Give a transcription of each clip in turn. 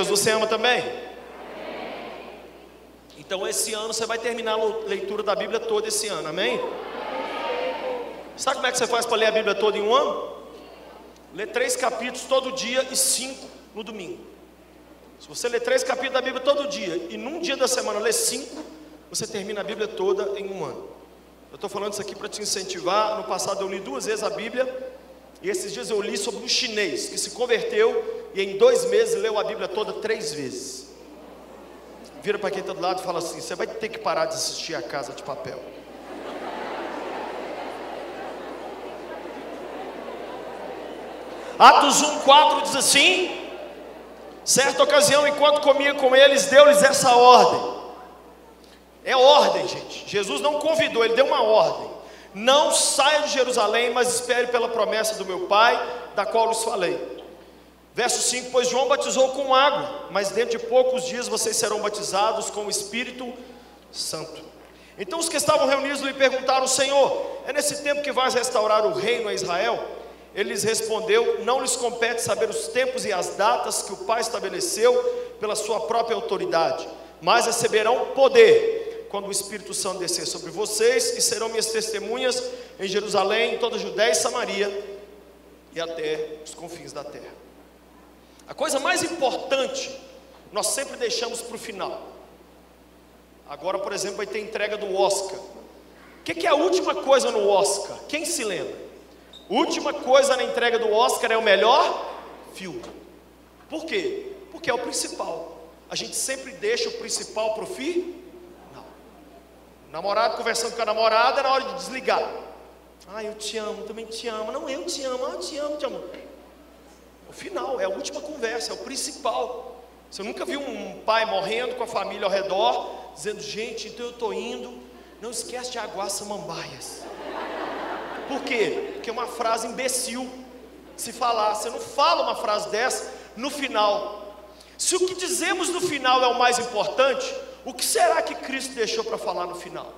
Deus, você ama também? Então esse ano você vai terminar a leitura da Bíblia toda esse ano, amém? Sabe como é que você faz para ler a Bíblia toda em um ano? Lê três capítulos todo dia e cinco no domingo. Se você lê três capítulos da Bíblia todo dia e num dia da semana lê cinco, você termina a Bíblia toda em um ano. Eu estou falando isso aqui para te incentivar. No passado eu li duas vezes a Bíblia e esses dias eu li sobre um chinês que se converteu e em dois meses leu a Bíblia toda três vezes. Vira para quem está do lado e fala assim: você vai ter que parar de assistir a Casa de Papel. Atos 1, 4 diz assim: certa ocasião, enquanto comia com eles, deu-lhes essa ordem. É ordem, gente. Jesus não convidou, ele deu uma ordem. Não saia de Jerusalém, mas espere pela promessa do meu Pai, da qual lhes falei. Verso 5: Pois João batizou com água, mas dentro de poucos dias vocês serão batizados com o Espírito Santo. Então os que estavam reunidos lhe perguntaram: Senhor, é nesse tempo que vais restaurar o reino a Israel? Ele lhes respondeu: Não lhes compete saber os tempos e as datas que o Pai estabeleceu pela sua própria autoridade, mas receberão poder quando o Espírito Santo descer sobre vocês e serão minhas testemunhas em Jerusalém, em toda a Judéia e Samaria e até os confins da terra. A coisa mais importante nós sempre deixamos para o final. Agora, por exemplo, vai ter entrega do Oscar. O que, que é a última coisa no Oscar? Quem se lembra? Última coisa na entrega do Oscar é o melhor filme. Por quê? Porque é o principal. A gente sempre deixa o principal para o fim? Namorado conversando com a namorada na hora de desligar. Ah, eu te amo, também te amo. Não, eu te amo, ah, eu te amo, te amo. O final, é a última conversa, é o principal. Você nunca viu um pai morrendo com a família ao redor, dizendo, gente, então eu estou indo, não esquece de aguar samambaias. Por quê? Porque é uma frase imbecil se falar. Você não fala uma frase dessa no final. Se o que dizemos no final é o mais importante, o que será que Cristo deixou para falar no final?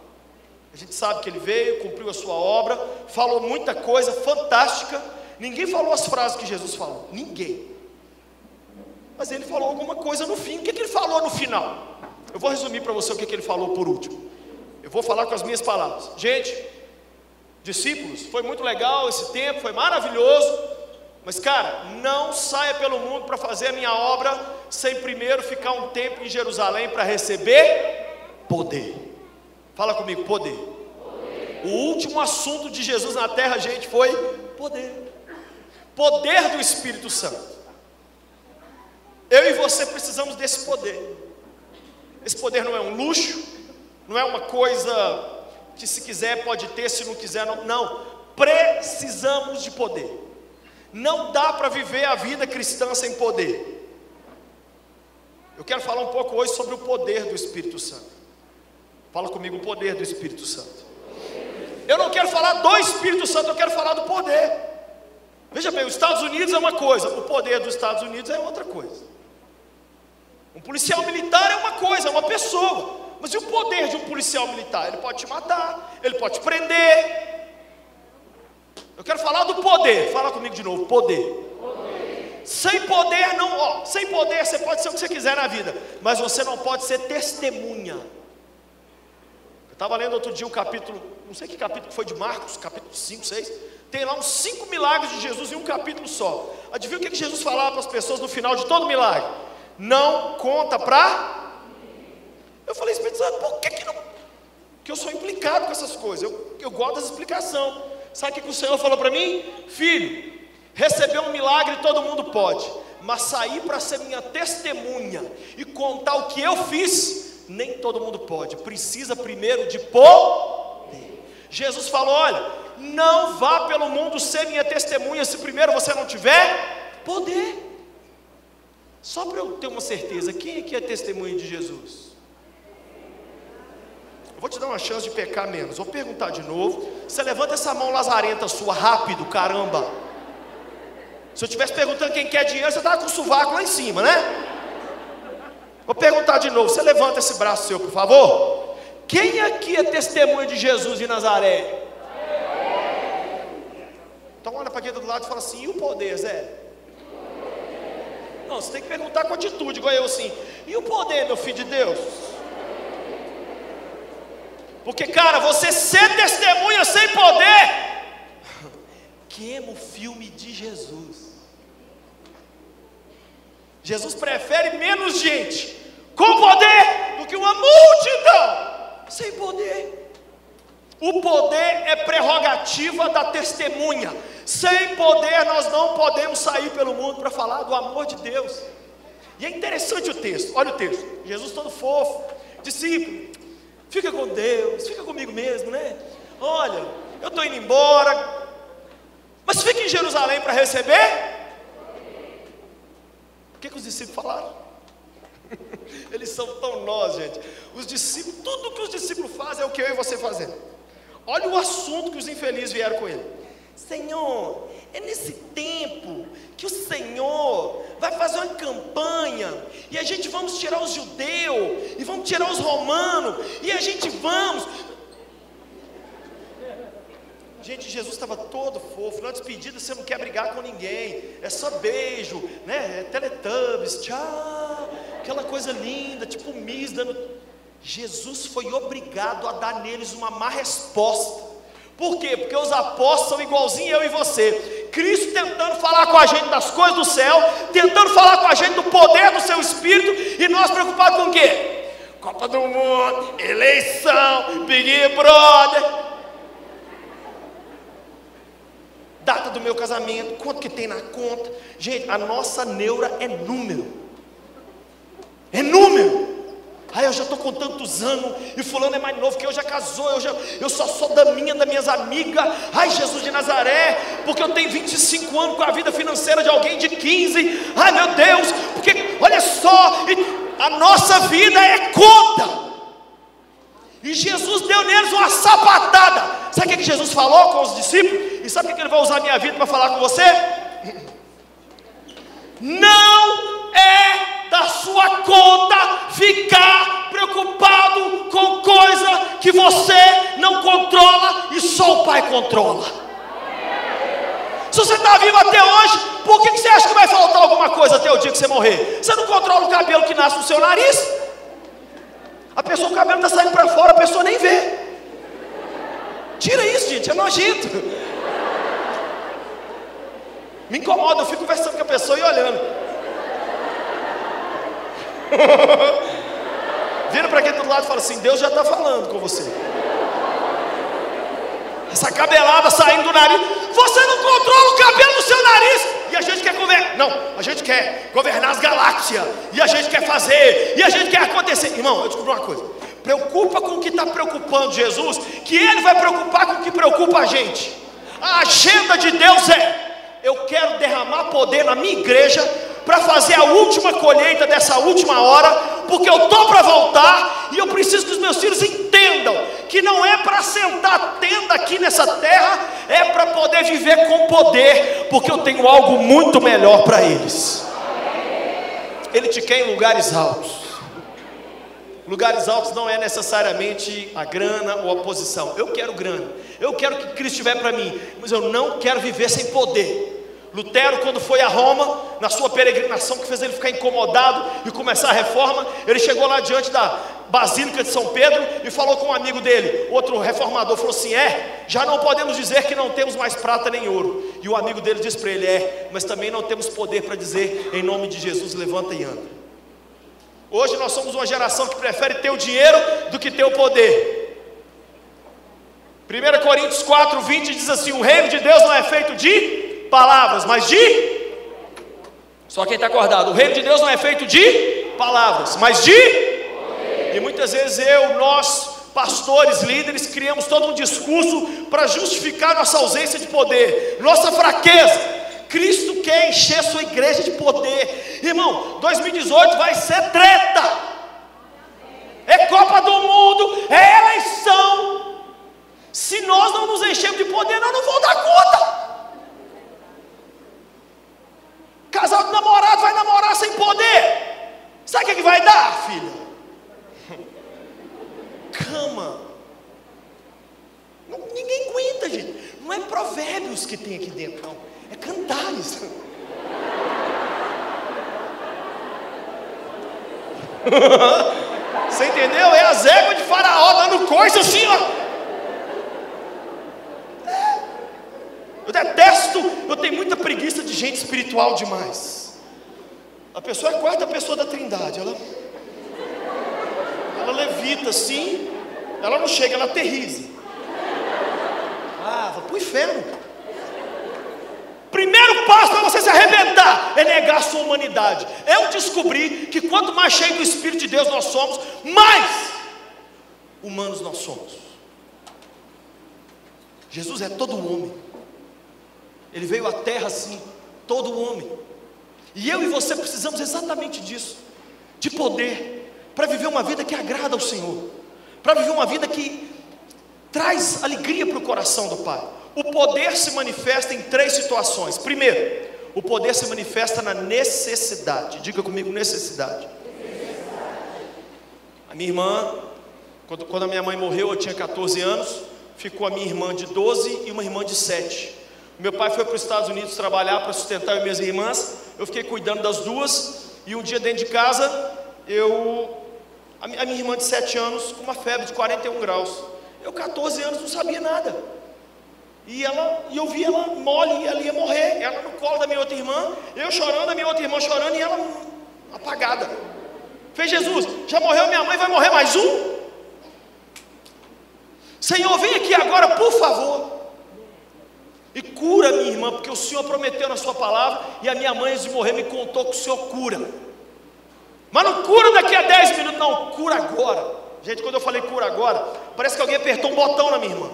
A gente sabe que ele veio, cumpriu a sua obra, falou muita coisa fantástica. Ninguém falou as frases que Jesus falou, ninguém. Mas ele falou alguma coisa no fim. O que, que ele falou no final? Eu vou resumir para você o que, que ele falou por último. Eu vou falar com as minhas palavras. Gente, discípulos, foi muito legal esse tempo, foi maravilhoso. Mas, cara, não saia pelo mundo para fazer a minha obra sem primeiro ficar um tempo em Jerusalém para receber poder. Fala comigo, poder. poder. O último assunto de Jesus na terra, gente, foi poder. Poder do Espírito Santo. Eu e você precisamos desse poder. Esse poder não é um luxo, não é uma coisa que se quiser pode ter, se não quiser não. Não, precisamos de poder. Não dá para viver a vida cristã sem poder. Eu quero falar um pouco hoje sobre o poder do Espírito Santo. Fala comigo o poder do Espírito Santo. Eu não quero falar do Espírito Santo, eu quero falar do poder. Veja bem, os Estados Unidos é uma coisa, o poder dos Estados Unidos é outra coisa. Um policial militar é uma coisa, é uma pessoa. Mas e o poder de um policial militar? Ele pode te matar, ele pode te prender. Eu quero falar do poder. Fala comigo de novo, poder. Sem poder não, ó, sem poder você pode ser o que você quiser na vida, mas você não pode ser testemunha. Eu estava lendo outro dia o um capítulo, não sei que capítulo foi de Marcos, capítulo 5, 6. Tem lá uns cinco milagres de Jesus em um capítulo só. Adivinha o que Jesus falava para as pessoas no final de todo milagre? Não conta para eu falei, Espírito Santo, por que, que não? Que eu sou implicado com essas coisas, eu, eu gosto dessa explicação. Sabe o que, o Senhor falou para mim? Filho, receber um milagre todo mundo pode, mas sair para ser minha testemunha e contar o que eu fiz, nem todo mundo pode. Precisa primeiro de poder. Jesus falou: olha, não vá pelo mundo ser minha testemunha se primeiro você não tiver poder. Só para eu ter uma certeza, quem aqui é testemunha de Jesus? Vou te dar uma chance de pecar menos. Vou perguntar de novo. Você levanta essa mão lazarenta sua rápido, caramba. Se eu estivesse perguntando quem quer dinheiro, você estava com o sovaco lá em cima, né? Vou perguntar de novo. Você levanta esse braço seu, por favor. Quem aqui é testemunho de Jesus de Nazaré? Então olha para quem do lado e fala assim: e o poder, Zé? Não, você tem que perguntar com atitude, igual eu assim. E o poder, meu filho de Deus? Porque, cara, você ser testemunha sem poder, queima o filme de Jesus. Jesus prefere menos gente com poder do que uma multidão sem poder. O poder é prerrogativa da testemunha. Sem poder, nós não podemos sair pelo mundo para falar do amor de Deus. E é interessante o texto, olha o texto. Jesus todo fofo, discípulo, fica com Deus, fica comigo mesmo, né? Olha, eu estou indo embora, mas fica em Jerusalém para receber. O que, que os discípulos falaram? Eles são tão nós, gente. Os discípulos, tudo que os discípulos fazem é o que eu e você fazemos. Olha o assunto que os infelizes vieram com ele. Senhor, é nesse tempo que o Senhor vai fazer uma campanha e a gente vamos tirar os judeus e vamos tirar os romanos e a gente vamos. Gente, Jesus estava todo fofo. Na despedida você não quer brigar com ninguém. É só beijo, né? É teletubbies, tchau. Aquela coisa linda, tipo Miss dando Jesus foi obrigado a dar neles uma má resposta. Por quê? Porque os apóstolos são igualzinho eu e você. Cristo tentando falar com a gente das coisas do céu, tentando falar com a gente do poder do seu espírito, e nós preocupados com o quê? Copa do Mundo, eleição, Big Brother. Data do meu casamento, quanto que tem na conta? Gente, a nossa neura é número. É número. Ai, eu já estou com tantos anos, e fulano é mais novo que eu, já casou, eu, já, eu só sou da minha, das minhas amigas. Ai, Jesus de Nazaré, porque eu tenho 25 anos com a vida financeira de alguém de 15. Ai, meu Deus, porque olha só, a nossa vida é conta. E Jesus deu neles uma sapatada. Sabe o que Jesus falou com os discípulos? E sabe o que ele vai usar a minha vida para falar com você? Não é da sua conta ficar preocupado com coisa que você não controla e só o Pai controla. Se você está vivo até hoje, por que você acha que vai faltar alguma coisa até o dia que você morrer? Você não controla o cabelo que nasce no seu nariz. A pessoa, o cabelo está saindo para fora, a pessoa nem vê. Tira isso, gente, é nojento. Me incomoda, eu fico conversando com a pessoa e olhando. Vira para quem do lado e fala assim: Deus já está falando com você. Essa cabelada saindo do nariz. Você não controla o cabelo do seu nariz. E a gente quer governar. Não, a gente quer governar as galáxias. E a gente quer fazer. E a gente quer acontecer. Irmão, eu descobri uma coisa. Preocupa com o que está preocupando Jesus. Que Ele vai preocupar com o que preocupa a gente. A agenda de Deus é eu quero derramar poder na minha igreja para fazer a última colheita dessa última hora, porque eu estou para voltar e eu preciso que os meus filhos entendam que não é para sentar tenda aqui nessa terra, é para poder viver com poder, porque eu tenho algo muito melhor para eles. Ele te quer em lugares altos. Lugares altos não é necessariamente a grana ou a posição. Eu quero grana. Eu quero que Cristo estiver para mim, mas eu não quero viver sem poder. Lutero, quando foi a Roma, na sua peregrinação que fez ele ficar incomodado e começar a reforma, ele chegou lá diante da Basílica de São Pedro e falou com um amigo dele, outro reformador, falou assim: É, já não podemos dizer que não temos mais prata nem ouro. E o amigo dele disse para ele: É, mas também não temos poder para dizer, em nome de Jesus, levanta e anda. Hoje nós somos uma geração que prefere ter o dinheiro do que ter o poder. 1 Coríntios 4, 20 diz assim: O reino de Deus não é feito de palavras, mas de. Só quem está acordado. O reino de Deus não é feito de palavras, mas de. E muitas vezes eu, nós, pastores, líderes, criamos todo um discurso para justificar nossa ausência de poder, nossa fraqueza. Cristo quer encher sua igreja de poder. Irmão, 2018 vai ser treta. É Copa do Mundo, é eleição. Se nós não nos enchermos de poder, nós não vamos dar conta. Casal de namorado vai namorar sem poder. Sabe o que, que vai dar, filha? Cama. Não, ninguém aguenta, gente. Não é provérbios que tem aqui dentro, não. É cantares. Você entendeu? É as éguas de Faraó dando coisa assim, ó. Eu detesto, eu tenho muita preguiça de gente espiritual demais. A pessoa é a quarta pessoa da trindade, ela, ela levita assim, ela não chega, ela aterriza. Ah, vai pro inferno. Primeiro passo para você se arrebentar é negar a sua humanidade. Eu descobri que quanto mais cheio do Espírito de Deus nós somos, mais humanos nós somos. Jesus é todo homem. Ele veio à terra assim, todo homem. E eu e você precisamos exatamente disso, de poder, para viver uma vida que agrada ao Senhor, para viver uma vida que traz alegria para o coração do Pai. O poder se manifesta em três situações. Primeiro, o poder se manifesta na necessidade. Diga comigo, necessidade. A minha irmã, quando, quando a minha mãe morreu, eu tinha 14 anos, ficou a minha irmã de 12 e uma irmã de 7. Meu pai foi para os Estados Unidos trabalhar para sustentar minhas irmãs. Eu fiquei cuidando das duas. E um dia dentro de casa, eu. A minha irmã de 7 anos, com uma febre de 41 graus. Eu, 14 anos, não sabia nada. E, ela, e eu vi ela mole e ela ia morrer. Ela no colo da minha outra irmã, eu chorando, a minha outra irmã chorando e ela apagada. Fez Jesus, já morreu minha mãe, vai morrer mais um? Senhor, vem aqui agora, por favor. E cura minha irmã, porque o Senhor prometeu na sua palavra, e a minha mãe, antes de morrer, me contou que o Senhor cura. Mas não cura daqui a 10 minutos, não, cura agora. Gente, quando eu falei cura agora, parece que alguém apertou um botão na minha irmã.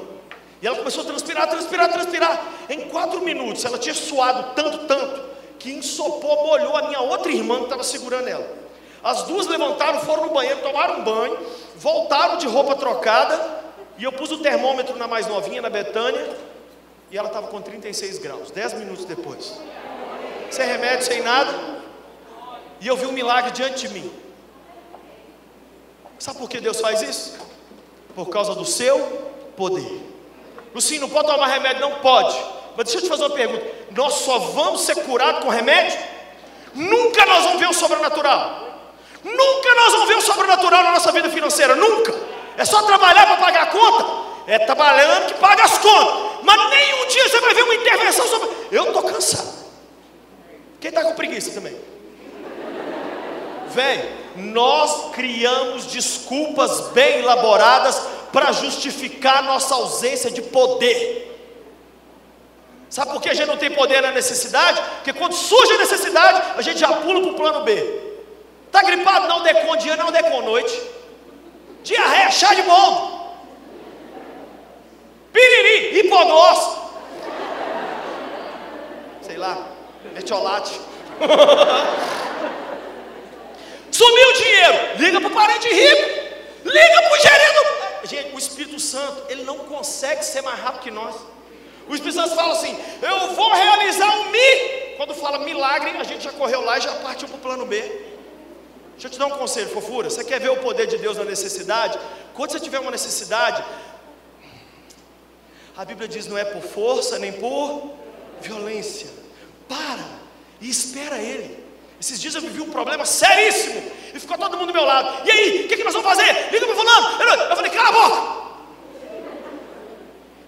E ela começou a transpirar, transpirar, transpirar. Em quatro minutos, ela tinha suado tanto, tanto, que ensopou, molhou a minha outra irmã que estava segurando ela. As duas levantaram, foram no banheiro, tomaram banho, voltaram de roupa trocada, e eu pus o termômetro na mais novinha, na Betânia, e ela estava com 36 graus, 10 minutos depois. Sem remédio, sem nada. E eu vi um milagre diante de mim. Sabe por que Deus faz isso? Por causa do seu poder. Lucinho, não pode tomar remédio? Não pode. Mas deixa eu te fazer uma pergunta: nós só vamos ser curados com remédio? Nunca nós vamos ver o sobrenatural. Nunca nós vamos ver o sobrenatural na nossa vida financeira. Nunca. É só trabalhar para pagar a conta. É trabalhando que paga as contas. Mas nenhum dia você vai ver uma intervenção sobre. Eu estou cansado. Quem está com preguiça também? Vem, nós criamos desculpas bem elaboradas para justificar nossa ausência de poder. Sabe por que a gente não tem poder na necessidade? Porque quando surge a necessidade, a gente já pula para o plano B. Está gripado? Não decon dia, não decon noite. Diarreia, chá de boldo. Piriri, hipodós. Sei lá, metiolate. Sumiu o dinheiro, liga para o parente rico, liga para o gerente. Gente, o Espírito Santo, ele não consegue ser mais rápido que nós. O Espírito Santo fala assim: Eu vou realizar um mi. Quando fala milagre, a gente já correu lá e já partiu para o plano B. Deixa eu te dar um conselho, fofura. Você quer ver o poder de Deus na necessidade? Quando você tiver uma necessidade, a Bíblia diz: não é por força nem por violência. Para e espera Ele. Esses dias eu vivi um problema seríssimo e ficou todo mundo do meu lado. E aí, o que, que nós vamos fazer? Liga para fulano. Eu falei, cala a boca.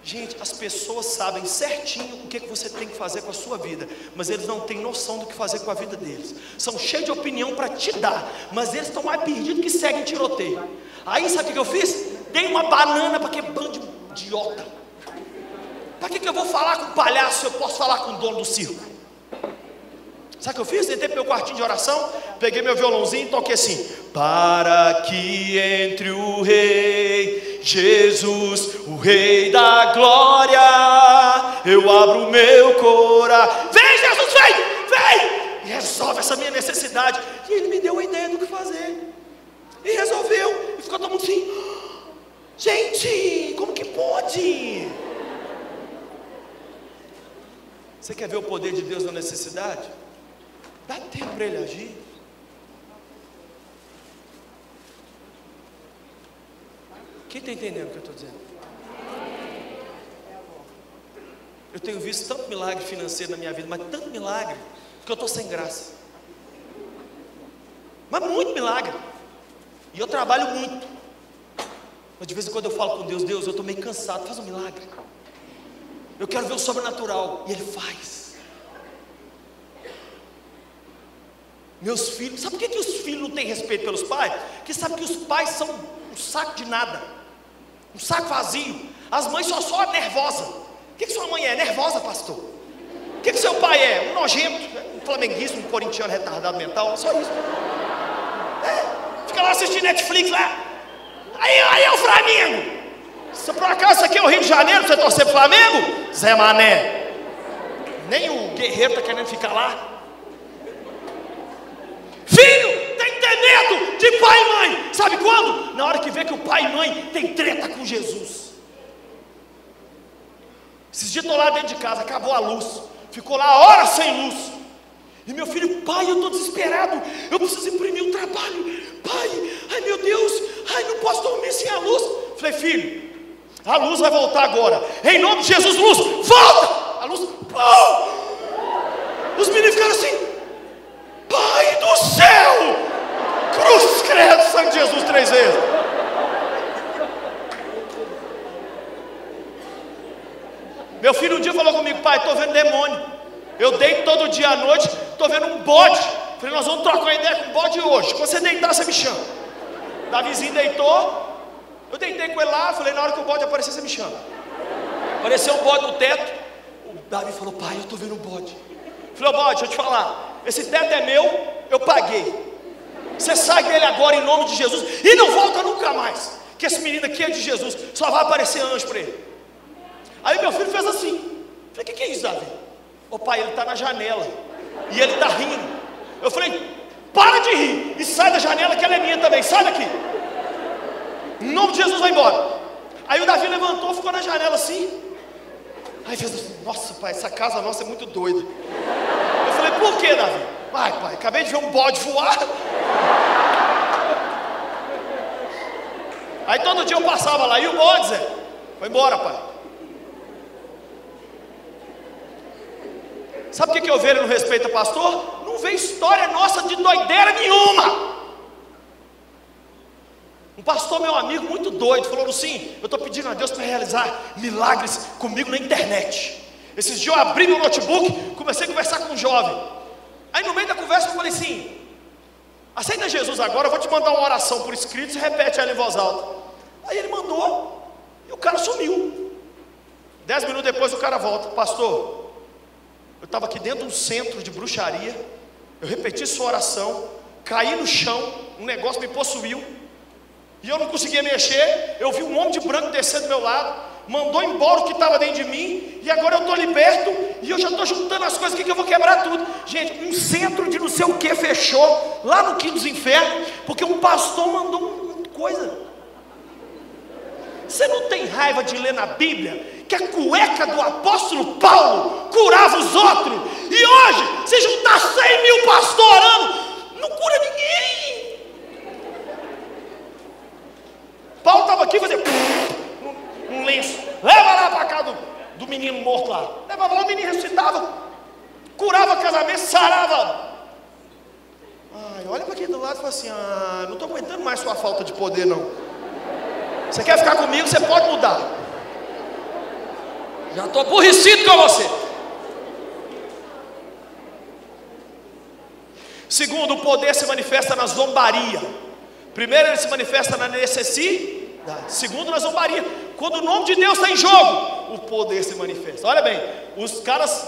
Gente, as pessoas sabem certinho o que, que você tem que fazer com a sua vida, mas eles não têm noção do que fazer com a vida deles. São cheios de opinião para te dar, mas eles estão mais perdidos que seguem tiroteio. Aí sabe o que eu fiz? Dei uma banana para aquele bando de idiota. Para que, que eu vou falar com o palhaço se eu posso falar com o dono do circo? Sabe o que eu fiz? Entrei para meu quartinho de oração, peguei meu violãozinho e toquei assim: Para que entre o Rei Jesus, o Rei da glória, eu abro meu coração. Vem, Jesus, vem, vem! E resolve essa minha necessidade. E ele me deu uma ideia do que fazer. E resolveu. E ficou todo mundo assim: Gente, como que pode? Você quer ver o poder de Deus na necessidade? Dá tempo para ele agir. Quem está entendendo o que eu estou dizendo? Eu tenho visto tanto milagre financeiro na minha vida, mas tanto milagre, que eu estou sem graça. Mas muito milagre. E eu trabalho muito. Mas de vez em quando eu falo com Deus, Deus, eu estou meio cansado, faz um milagre. Eu quero ver o sobrenatural. E Ele faz. Meus filhos, sabe por que, que os filhos não têm respeito pelos pais? Porque sabe que os pais são um saco de nada, um saco vazio. As mães só só nervosa. O que, que sua mãe é? Nervosa, pastor. O que, que seu pai é? Um nojento, um flamenguista, um corintiano retardado mental, só isso. É, fica lá assistindo Netflix lá. Aí, aí é o Flamengo. Se por acaso aqui é o Rio de Janeiro, você torcer pro Flamengo? Zé Mané. Nem o guerreiro está querendo ficar lá. Filho, tem que ter medo de pai e mãe. Sabe quando? Na hora que vê que o pai e mãe tem treta com Jesus. Esses dias estou lá dentro de casa, acabou a luz. Ficou lá horas sem luz. E meu filho, pai, eu estou desesperado. Eu preciso imprimir um trabalho. Pai, ai meu Deus, ai não posso dormir sem a luz. Falei, filho, a luz vai voltar agora. Em nome de Jesus, luz, volta! A luz, pum! Os meninos ficaram assim. Pai do céu! Cruz, credo, sangue de Jesus três vezes. Meu filho um dia falou comigo, pai, estou vendo demônio. Eu deito todo dia à noite, estou vendo um bode. Falei, nós vamos trocar uma ideia com o bode hoje. Quando você deitar, você me chama. Davizinho deitou. Eu deitei com ele lá, falei, na hora que o bode aparecer, você me chama. Apareceu um bode no teto. O Davi falou, pai, eu estou vendo um bode. Falei, bode, deixa eu te falar. Esse teto é meu, eu paguei. Você sai dele agora em nome de Jesus e não volta nunca mais. Que esse menino aqui é de Jesus, só vai aparecer anjo para ele. Aí meu filho fez assim. Falei, o que, que é isso, Davi? Ô pai, ele está na janela e ele está rindo. Eu falei, para de rir e sai da janela que ela é minha também, sai daqui. Em nome de Jesus, vai embora. Aí o Davi levantou, ficou na janela assim. Aí fez assim, nossa pai, essa casa nossa é muito doida. Eu falei, por que, Davi? Ai, pai, acabei de ver um bode voar. Aí todo dia eu passava lá, e o bode, Zé? Foi embora, pai. Sabe o que, que eu vejo no respeito a pastor? Não vê história nossa de doideira nenhuma. Um pastor, meu amigo, muito doido, falou assim: Eu estou pedindo a Deus para realizar milagres comigo na internet. Esses dias eu abri meu notebook, comecei a conversar com um jovem. Aí no meio da conversa eu falei assim: Aceita Jesus agora, eu vou te mandar uma oração por escrito, você repete ela em voz alta. Aí ele mandou, e o cara sumiu. Dez minutos depois o cara volta, pastor. Eu estava aqui dentro de um centro de bruxaria, eu repeti sua oração, caí no chão, um negócio me possuiu, e eu não conseguia mexer. Eu vi um homem de branco descer do meu lado, mandou embora o que estava dentro de mim, e agora eu estou liberto, e eu já estou juntando as coisas aqui que eu vou quebrar tudo. Gente, um centro de não sei o que fechou, lá no quinto dos infernos, porque um pastor mandou uma coisa. Você não tem raiva de ler na Bíblia que a cueca do apóstolo Paulo curava os outros, e hoje, se juntar 100 mil pastores orando, não cura ninguém. Paulo estava aqui fazendo um lenço. Leva lá para cá do, do menino morto lá. Levava lá, o menino ressuscitava. Curava casamento, sarava. Ai, olha para aqui do lado e fala assim: ah, não estou aguentando mais sua falta de poder, não. Você quer ficar comigo? Você pode mudar. Já estou aborrecido com você. Segundo, o poder se manifesta na zombaria. Primeiro, ele se manifesta na necessidade. Segundo, na zombaria. Quando o nome de Deus está em jogo, o poder se manifesta. Olha bem, os caras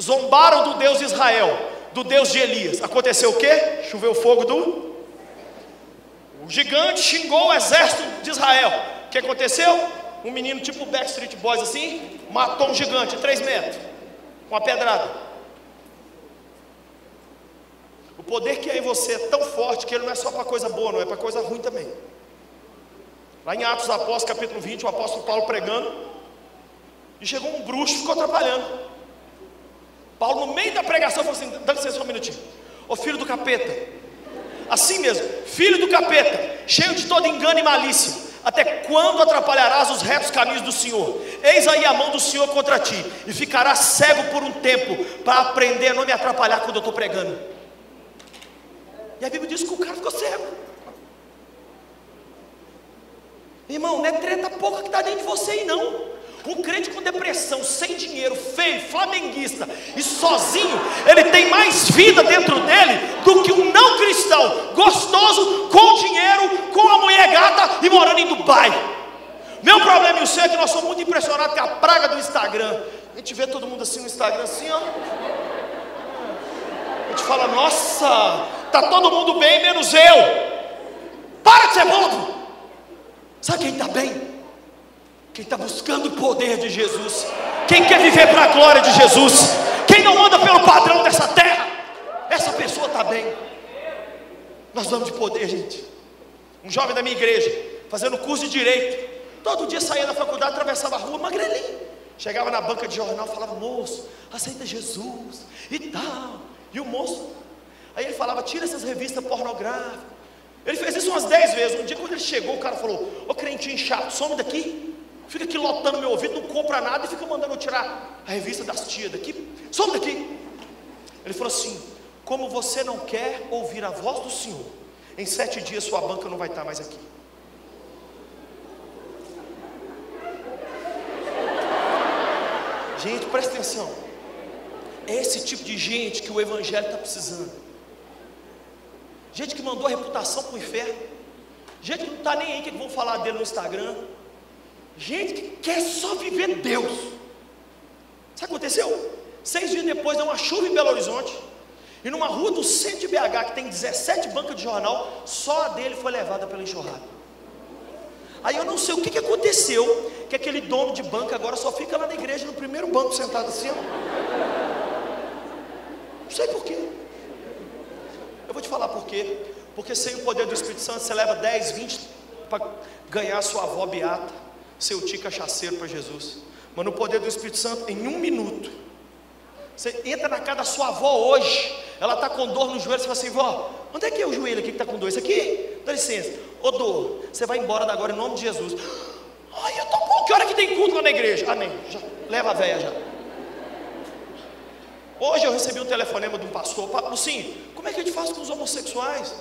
zombaram do Deus de Israel, do Deus de Elias. Aconteceu o que? Choveu fogo do. O gigante xingou o exército de Israel. O que aconteceu? Um menino tipo Backstreet Boys assim, matou um gigante, 3 metros, com uma pedrada. O poder que é em você é tão forte que ele não é só para coisa boa, não é para coisa ruim também. Lá em Atos Apóstolos, capítulo 20, o apóstolo Paulo pregando, e chegou um bruxo e ficou atrapalhando. Paulo, no meio da pregação, falou assim: dá licença um minutinho. Ô filho do capeta, assim mesmo, filho do capeta, cheio de todo engano e malícia, até quando atrapalharás os retos caminhos do Senhor? Eis aí a mão do Senhor contra ti, e ficarás cego por um tempo, para aprender a não me atrapalhar quando eu estou pregando. E a Bíblia diz que o cara ficou cego. Irmão, não é treta pouca que está dentro de você aí não. Um crente com depressão, sem dinheiro, feio, flamenguista e sozinho, ele tem mais vida dentro dele do que um não cristão, gostoso, com dinheiro, com a mulher gata e morando em Dubai. Meu problema e o seu é que nós somos muito impressionados com a praga do Instagram. A gente vê todo mundo assim no Instagram, assim, ó. A gente fala, nossa, tá todo mundo bem, menos eu. Para de ser bobo. Sabe quem está bem? Quem está buscando o poder de Jesus, quem quer viver para a glória de Jesus, quem não anda pelo padrão dessa terra, essa pessoa está bem. Nós vamos de poder, gente. Um jovem da minha igreja, fazendo curso de direito, todo dia saía da faculdade, atravessava a rua, magrelinho. Chegava na banca de jornal, falava, moço, aceita Jesus e tal. E o moço, aí ele falava, tira essas revistas pornográficas. Ele fez isso umas dez vezes. Um dia, quando ele chegou, o cara falou: Ô crentinho chato, some daqui. Fica aqui lotando meu ouvido, não compra nada e fica mandando eu tirar a revista das tias daqui. Some daqui. Ele falou assim: Como você não quer ouvir a voz do Senhor, em sete dias sua banca não vai estar mais aqui. Gente, presta atenção. É esse tipo de gente que o Evangelho está precisando. Gente que mandou a reputação para o inferno. Gente que não está nem aí que vão falar dele no Instagram. Gente que quer só viver Deus. Sabe o que aconteceu? Seis dias depois deu uma chuva em Belo Horizonte. E numa rua do centro de BH, que tem 17 bancas de jornal, só a dele foi levada pela enxurrada. Aí eu não sei o que, que aconteceu, que aquele dono de banca agora só fica lá na igreja, no primeiro banco, sentado assim. Não sei porquê. Eu vou te falar por quê. Porque sem o poder do Espírito Santo, você leva 10, 20 para ganhar sua avó beata seu tio cachaceiro para Jesus. Mas no poder do Espírito Santo, em um minuto, você entra na casa da sua avó hoje, ela está com dor no joelho, você fala assim, vó, onde é que é o joelho aqui que está com dor? Isso aqui? Dá licença. Ô dor, você vai embora agora em nome de Jesus. Ai, eu tô bom, que hora que tem culto lá na igreja? Nem, já, leva a véia já. Hoje eu recebi um telefonema de um pastor, Lucinho, como é que a gente faz com os homossexuais?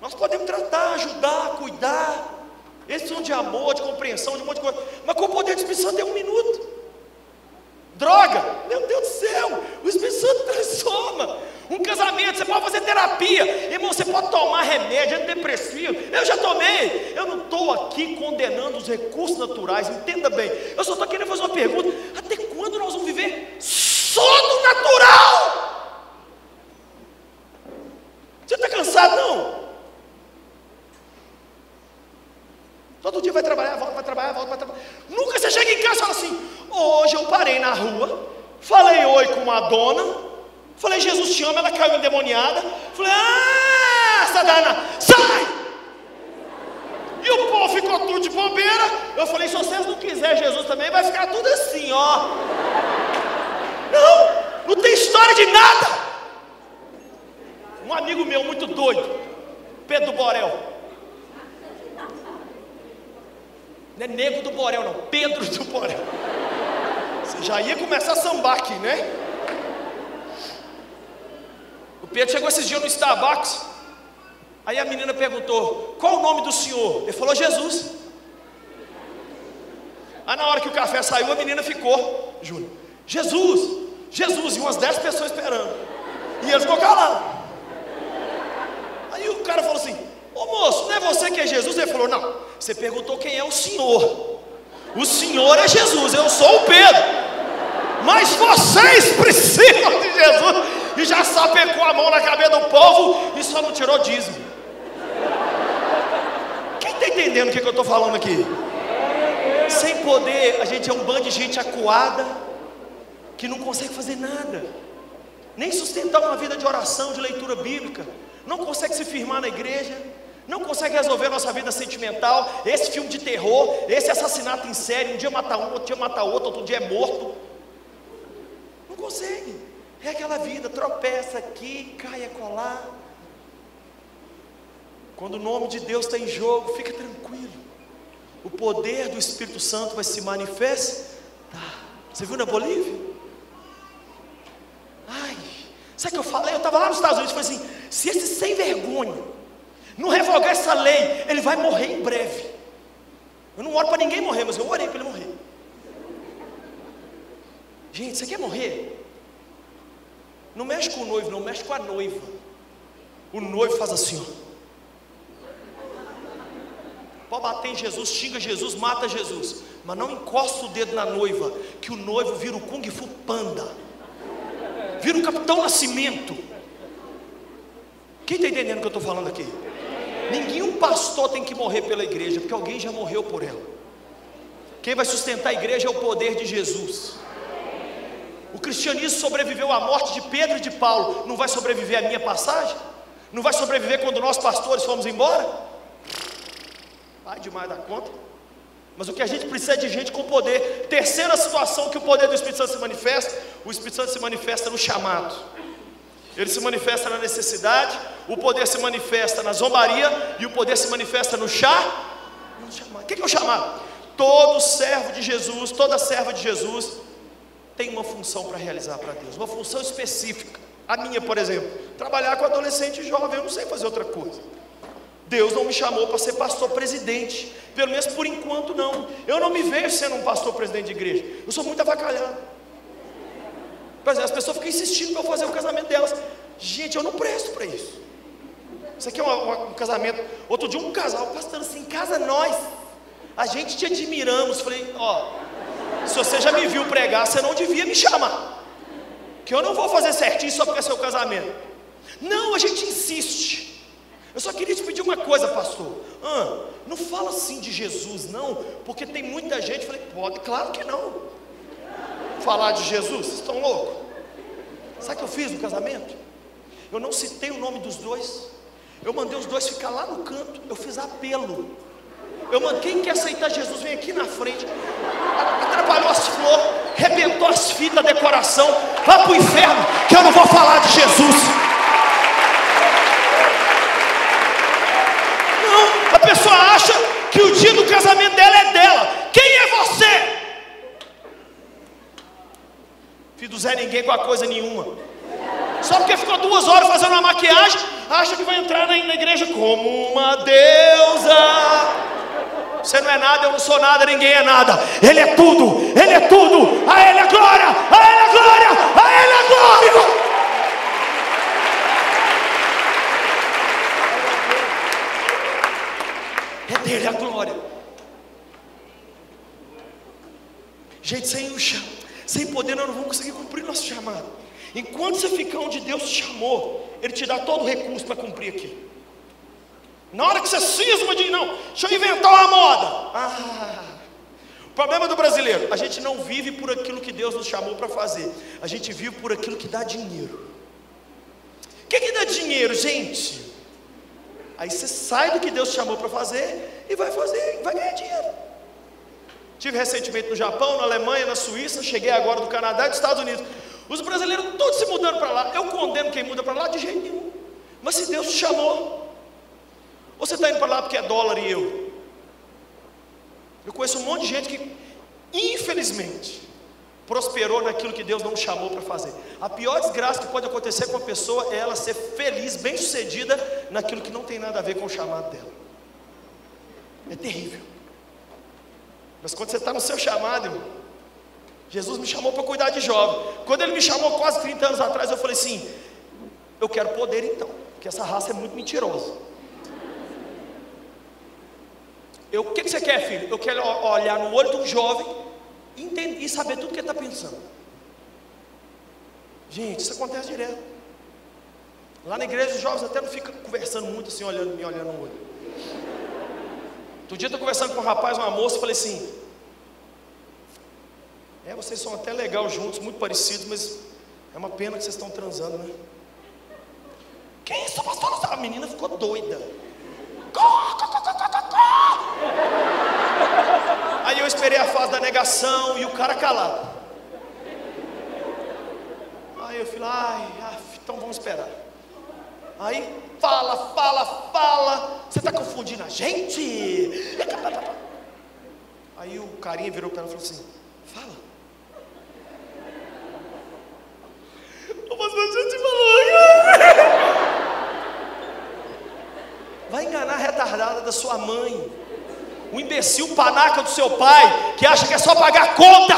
Nós podemos tratar, ajudar, cuidar, eles são de amor, de compreensão, de um monte de coisa. Mas com o poder do Espírito Santo é um minuto. Droga, meu Deus do céu, o Espírito Santo transforma. Um casamento, você pode fazer terapia, irmão, você pode tomar remédio, antidepressivo. Eu já tomei. Eu não estou aqui condenando os recursos naturais, entenda bem. Eu só estou querendo fazer uma pergunta: até quando nós vamos viver só do natural? Você está cansado, não? Todo dia vai trabalhar, volta, vai trabalhar, volta, vai trabalhar. Nunca você chega em casa e fala assim: hoje eu parei na rua, falei oi com uma dona, falei Jesus te ama, ela caiu endemoniada. Falei, ah, Sadana, sai! E o povo ficou tudo de bobeira. Eu falei: se vocês não quiserem Jesus também, vai ficar tudo assim, ó. Não, não tem história de nada. Um amigo meu muito doido, Pedro Borel. Não é nego do Borel, não, Pedro do Borel. Você já ia começar a sambar aqui, né? O Pedro chegou esses dias no Starbucks. Aí a menina perguntou: Qual o nome do senhor? Ele falou: Jesus. Aí na hora que o café saiu, a menina ficou: Júnior, Jesus, Jesus, e umas dez pessoas esperando. E ele ficou calado. O cara falou assim: Ô moço, não é você que é Jesus? Ele falou: Não, você perguntou quem é o Senhor. O Senhor é Jesus, eu sou o Pedro. Mas vocês precisam de Jesus. E já sapecou a mão na cabeça do povo e só não tirou dízimo. Quem está entendendo o que, que eu estou falando aqui? Sem poder, a gente é um bando de gente acuada que não consegue fazer nada, nem sustentar uma vida de oração, de leitura bíblica, não consegue se firmar na igreja não consegue resolver a nossa vida sentimental, esse filme de terror, esse assassinato em série, um dia mata um, outro dia mata outro, outro dia é morto. Não consegue. É aquela vida, tropeça aqui, cai a colar. Quando o nome de Deus está em jogo, fica tranquilo. O poder do Espírito Santo vai se manifestar. Você viu na Bolívia? Ai, sabe o que eu falei? Eu estava lá nos Estados Unidos e falei assim: se esse sem vergonha não revogar essa lei, ele vai morrer em breve. Eu não oro para ninguém morrer, mas eu orei para ele morrer. Gente, você quer morrer? Não mexe com o noivo, não mexe com a noiva. O noivo faz assim, ó. Pode bater em Jesus, xinga Jesus, mata Jesus. Mas não encosta o dedo na noiva, que o noivo vira o Kung Fu Panda. Vira o Capitão Nascimento. Quem está entendendo o que eu estou falando aqui? Nenhum pastor tem que morrer pela igreja, porque alguém já morreu por ela. Quem vai sustentar a igreja é o poder de Jesus. O cristianismo sobreviveu à morte de Pedro e de Paulo. Não vai sobreviver à minha passagem? Não vai sobreviver quando nós pastores fomos embora? Vai demais da conta. Mas o que a gente precisa é de gente com poder. Terceira situação que o poder do Espírito Santo se manifesta: o Espírito Santo se manifesta no chamado. Ele se manifesta na necessidade, o poder se manifesta na zombaria e o poder se manifesta no chá. O que é o chamado? Todo servo de Jesus, toda serva de Jesus tem uma função para realizar para Deus, uma função específica. A minha, por exemplo, trabalhar com adolescente jovem, eu não sei fazer outra coisa. Deus não me chamou para ser pastor presidente, pelo menos por enquanto não. Eu não me vejo sendo um pastor presidente de igreja. Eu sou muito avacalhado. As pessoas ficam insistindo para eu fazer o casamento delas. Gente, eu não presto para isso. Isso aqui é um, um, casamento. Outro dia um casal, pastor, assim, casa nós. A gente te admiramos. Falei, ó, se você já me viu pregar, você não devia me chamar. Que eu não vou fazer certinho só porque é seu casamento. Não, a gente insiste. Eu só queria te pedir uma coisa, pastor. Ah, não fala assim de Jesus, não, porque tem muita gente. Falei, pode, claro que não. Falar de Jesus, vocês estão loucos? Sabe o que eu fiz no casamento? Eu não citei o nome dos dois. Eu mandei os dois ficar lá no canto. Eu fiz apelo. Eu mandei, quem quer aceitar Jesus, vem aqui na frente. Atrapalhou as flores, arrebentou as fitas, a decoração. Vá para o inferno, que eu não vou falar de Jesus. Não, a pessoa acha que o dia do casamento dela é dela. Quem é você? Filho do Zé ninguém com a coisa nenhuma. Só porque ficou duas horas fazendo uma maquiagem, acha que vai entrar na igreja como uma deusa. Você não é nada, eu não sou nada, ninguém é nada. Ele é tudo, Ele é tudo. A Ele é glória, a Ele é glória, a Ele é glória. É dele a glória. Gente, sem, o, sem poder nós não vamos conseguir cumprir nosso chamado. Enquanto você ficar onde Deus te chamou, Ele te dá todo o recurso para cumprir aqui. Na hora que você cisma de não, deixa eu inventar uma moda. Ah, o problema do brasileiro, a gente não vive por aquilo que Deus nos chamou para fazer, a gente vive por aquilo que dá dinheiro. O que, que dá dinheiro, gente? Aí você sai do que Deus te chamou para fazer e vai fazer, vai ganhar dinheiro. Tive recentemente no Japão, na Alemanha, na Suíça, cheguei agora do Canadá e dos Estados Unidos. Os brasileiros todos se mudando para lá. Eu condeno quem muda para lá de jeito nenhum. Mas se Deus te chamou, ou você está indo para lá porque é dólar e euro? Eu conheço um monte de gente que, infelizmente, prosperou naquilo que Deus não chamou para fazer. A pior desgraça que pode acontecer com uma pessoa é ela ser feliz, bem-sucedida naquilo que não tem nada a ver com o chamado dela. É terrível. Mas quando você está no seu chamado, irmão, Jesus me chamou para cuidar de jovem. Quando ele me chamou quase 30 anos atrás, eu falei assim: eu quero poder então, porque essa raça é muito mentirosa. Eu, o que, que você quer, filho? Eu quero olhar no olho de um jovem e, entender, e saber tudo que ele está pensando. Gente, isso acontece direto. Lá na igreja os jovens até não ficam conversando muito assim, olhando, me olhando no olho. Outro dia eu estou conversando com um rapaz, uma moça, falei assim: É, vocês são até legal juntos, muito parecidos, mas é uma pena que vocês estão transando, né? Que isso, pastor? A menina ficou doida. Aí eu esperei a fase da negação e o cara calado. Aí eu falei, ai, então vamos esperar. Aí fala, fala, fala. Você está confundindo a gente? Aí o carinha virou para ela e falou assim: Fala. O pastor já te falou. Vai enganar a retardada da sua mãe. o imbecil panaca do seu pai, que acha que é só pagar conta.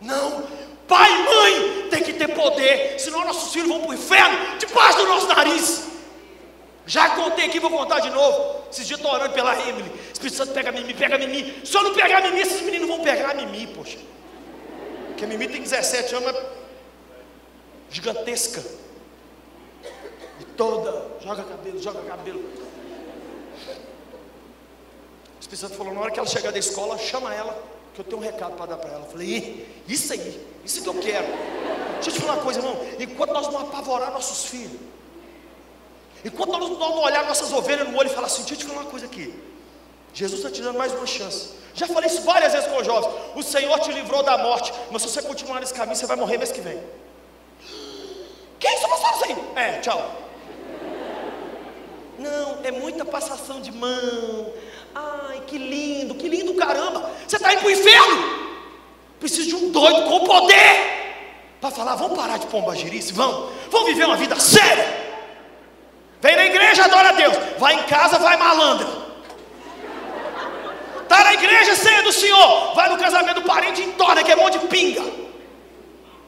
Não, pai e mãe tem que ter poder, senão nossos filhos vão para o inferno debaixo do nosso nariz. Vou contar de novo. Esses dias estou orando pela Emily. Espírito Santo pega Mimi, pega Mimi. Se eu não pegar Mimi, esses meninos vão pegar Mimi, poxa. Porque a Mimi tem 17 anos, é gigantesca. E toda, joga cabelo, joga cabelo. Espírito Santo falou: na hora que ela chegar da escola, chama ela, que eu tenho um recado para dar para ela. Eu falei: isso aí, isso que eu quero. Deixa eu te falar uma coisa, irmão. Enquanto nós não apavorar nossos filhos, enquanto nós não olhar nossas ovelhas no olho e falar assim: deixa eu te falar uma coisa aqui. Jesus está te dando mais uma chance. Já falei isso várias vezes com os jovens. O Senhor te livrou da morte, mas se você continuar nesse caminho, você vai morrer mês que vem. Que isso, pastor? É, tchau. Não, é muita passação de mão. Ai, que lindo, que lindo caramba. Você está indo para o inferno. Precisa de um doido com poder para falar: vamos parar de pombagirice, vamos, vamos viver uma vida séria. Vem na igreja, adora a Deus. Vai em casa, vai malandra. Está na igreja, ceia do Senhor. Vai no casamento do parente em torna, que é monte de pinga.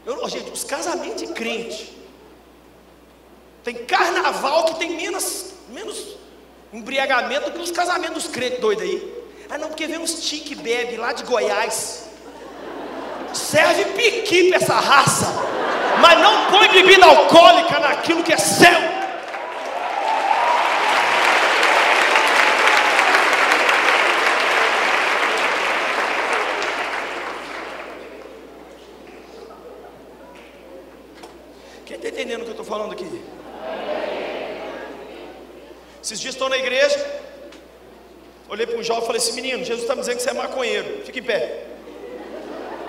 Eu, gente, os casamentos de crente. Tem carnaval que tem menos, menos embriagamento do que os casamentos dos crentes doidos aí. Ah não, porque vem uns tique bebe lá de Goiás. Serve piqui para essa raça. Mas não põe bebida alcoólica naquilo que é seu. entendendo o que eu estou falando aqui? Esses dias estou na igreja, olhei para um jovem e falei assim: menino, Jesus está me dizendo que você é maconheiro, fica em pé.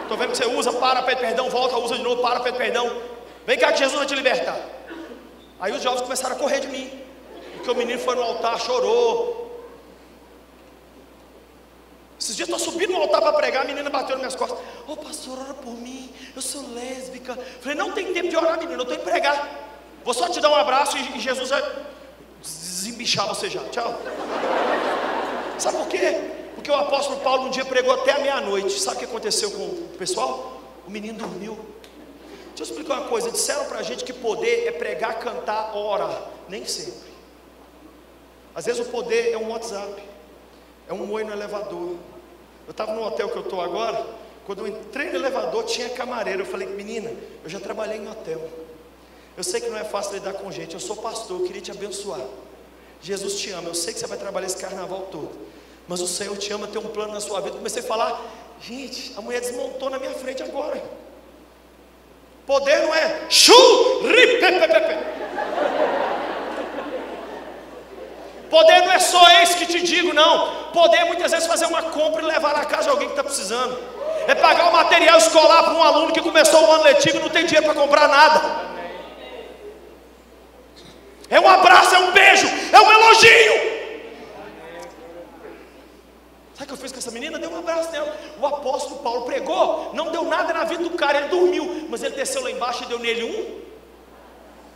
Estou vendo que você usa, para, pede perdão, volta, usa de novo, para, pede perdão. Vem cá que Jesus vai te libertar. Aí os jovens começaram a correr de mim, porque o menino foi no altar, chorou, esses dias estou subindo no altar para pregar, a menina bateu nas minhas costas. Ô oh, pastor, ora por mim, eu sou lésbica. Falei, não tem tempo de orar, menina, eu estou indo pregar. Vou só te dar um abraço e Jesus vai desembichar você já. Tchau. Sabe por quê? Porque o apóstolo Paulo um dia pregou até a meia-noite. Sabe o que aconteceu com o pessoal? O menino dormiu. Deixa eu explicar uma coisa. Disseram para a gente que poder é pregar, cantar, orar. Nem sempre. Às vezes o poder é um WhatsApp. É um oi no elevador. Eu estava no hotel que eu estou agora. Quando eu entrei no elevador, tinha camareira. Eu falei, menina, eu já trabalhei em hotel. Eu sei que não é fácil lidar com gente. Eu sou pastor, eu queria te abençoar. Jesus te ama. Eu sei que você vai trabalhar esse carnaval todo. Mas o Senhor te ama, tem um plano na sua vida. Comecei a falar, gente, a mulher desmontou na minha frente agora. Poder não é chu. Poder não é só esse que te digo, não. Poder é muitas vezes fazer uma compra e levar na casa de alguém que está precisando. É pagar o material escolar para um aluno que começou o ano letivo e não tem dinheiro para comprar nada. É um abraço, é um elogio. Sabe o que eu fiz com essa menina? Deu um abraço nela. O apóstolo Paulo pregou, não deu nada na vida do cara, ele dormiu, mas ele desceu lá embaixo e deu nele um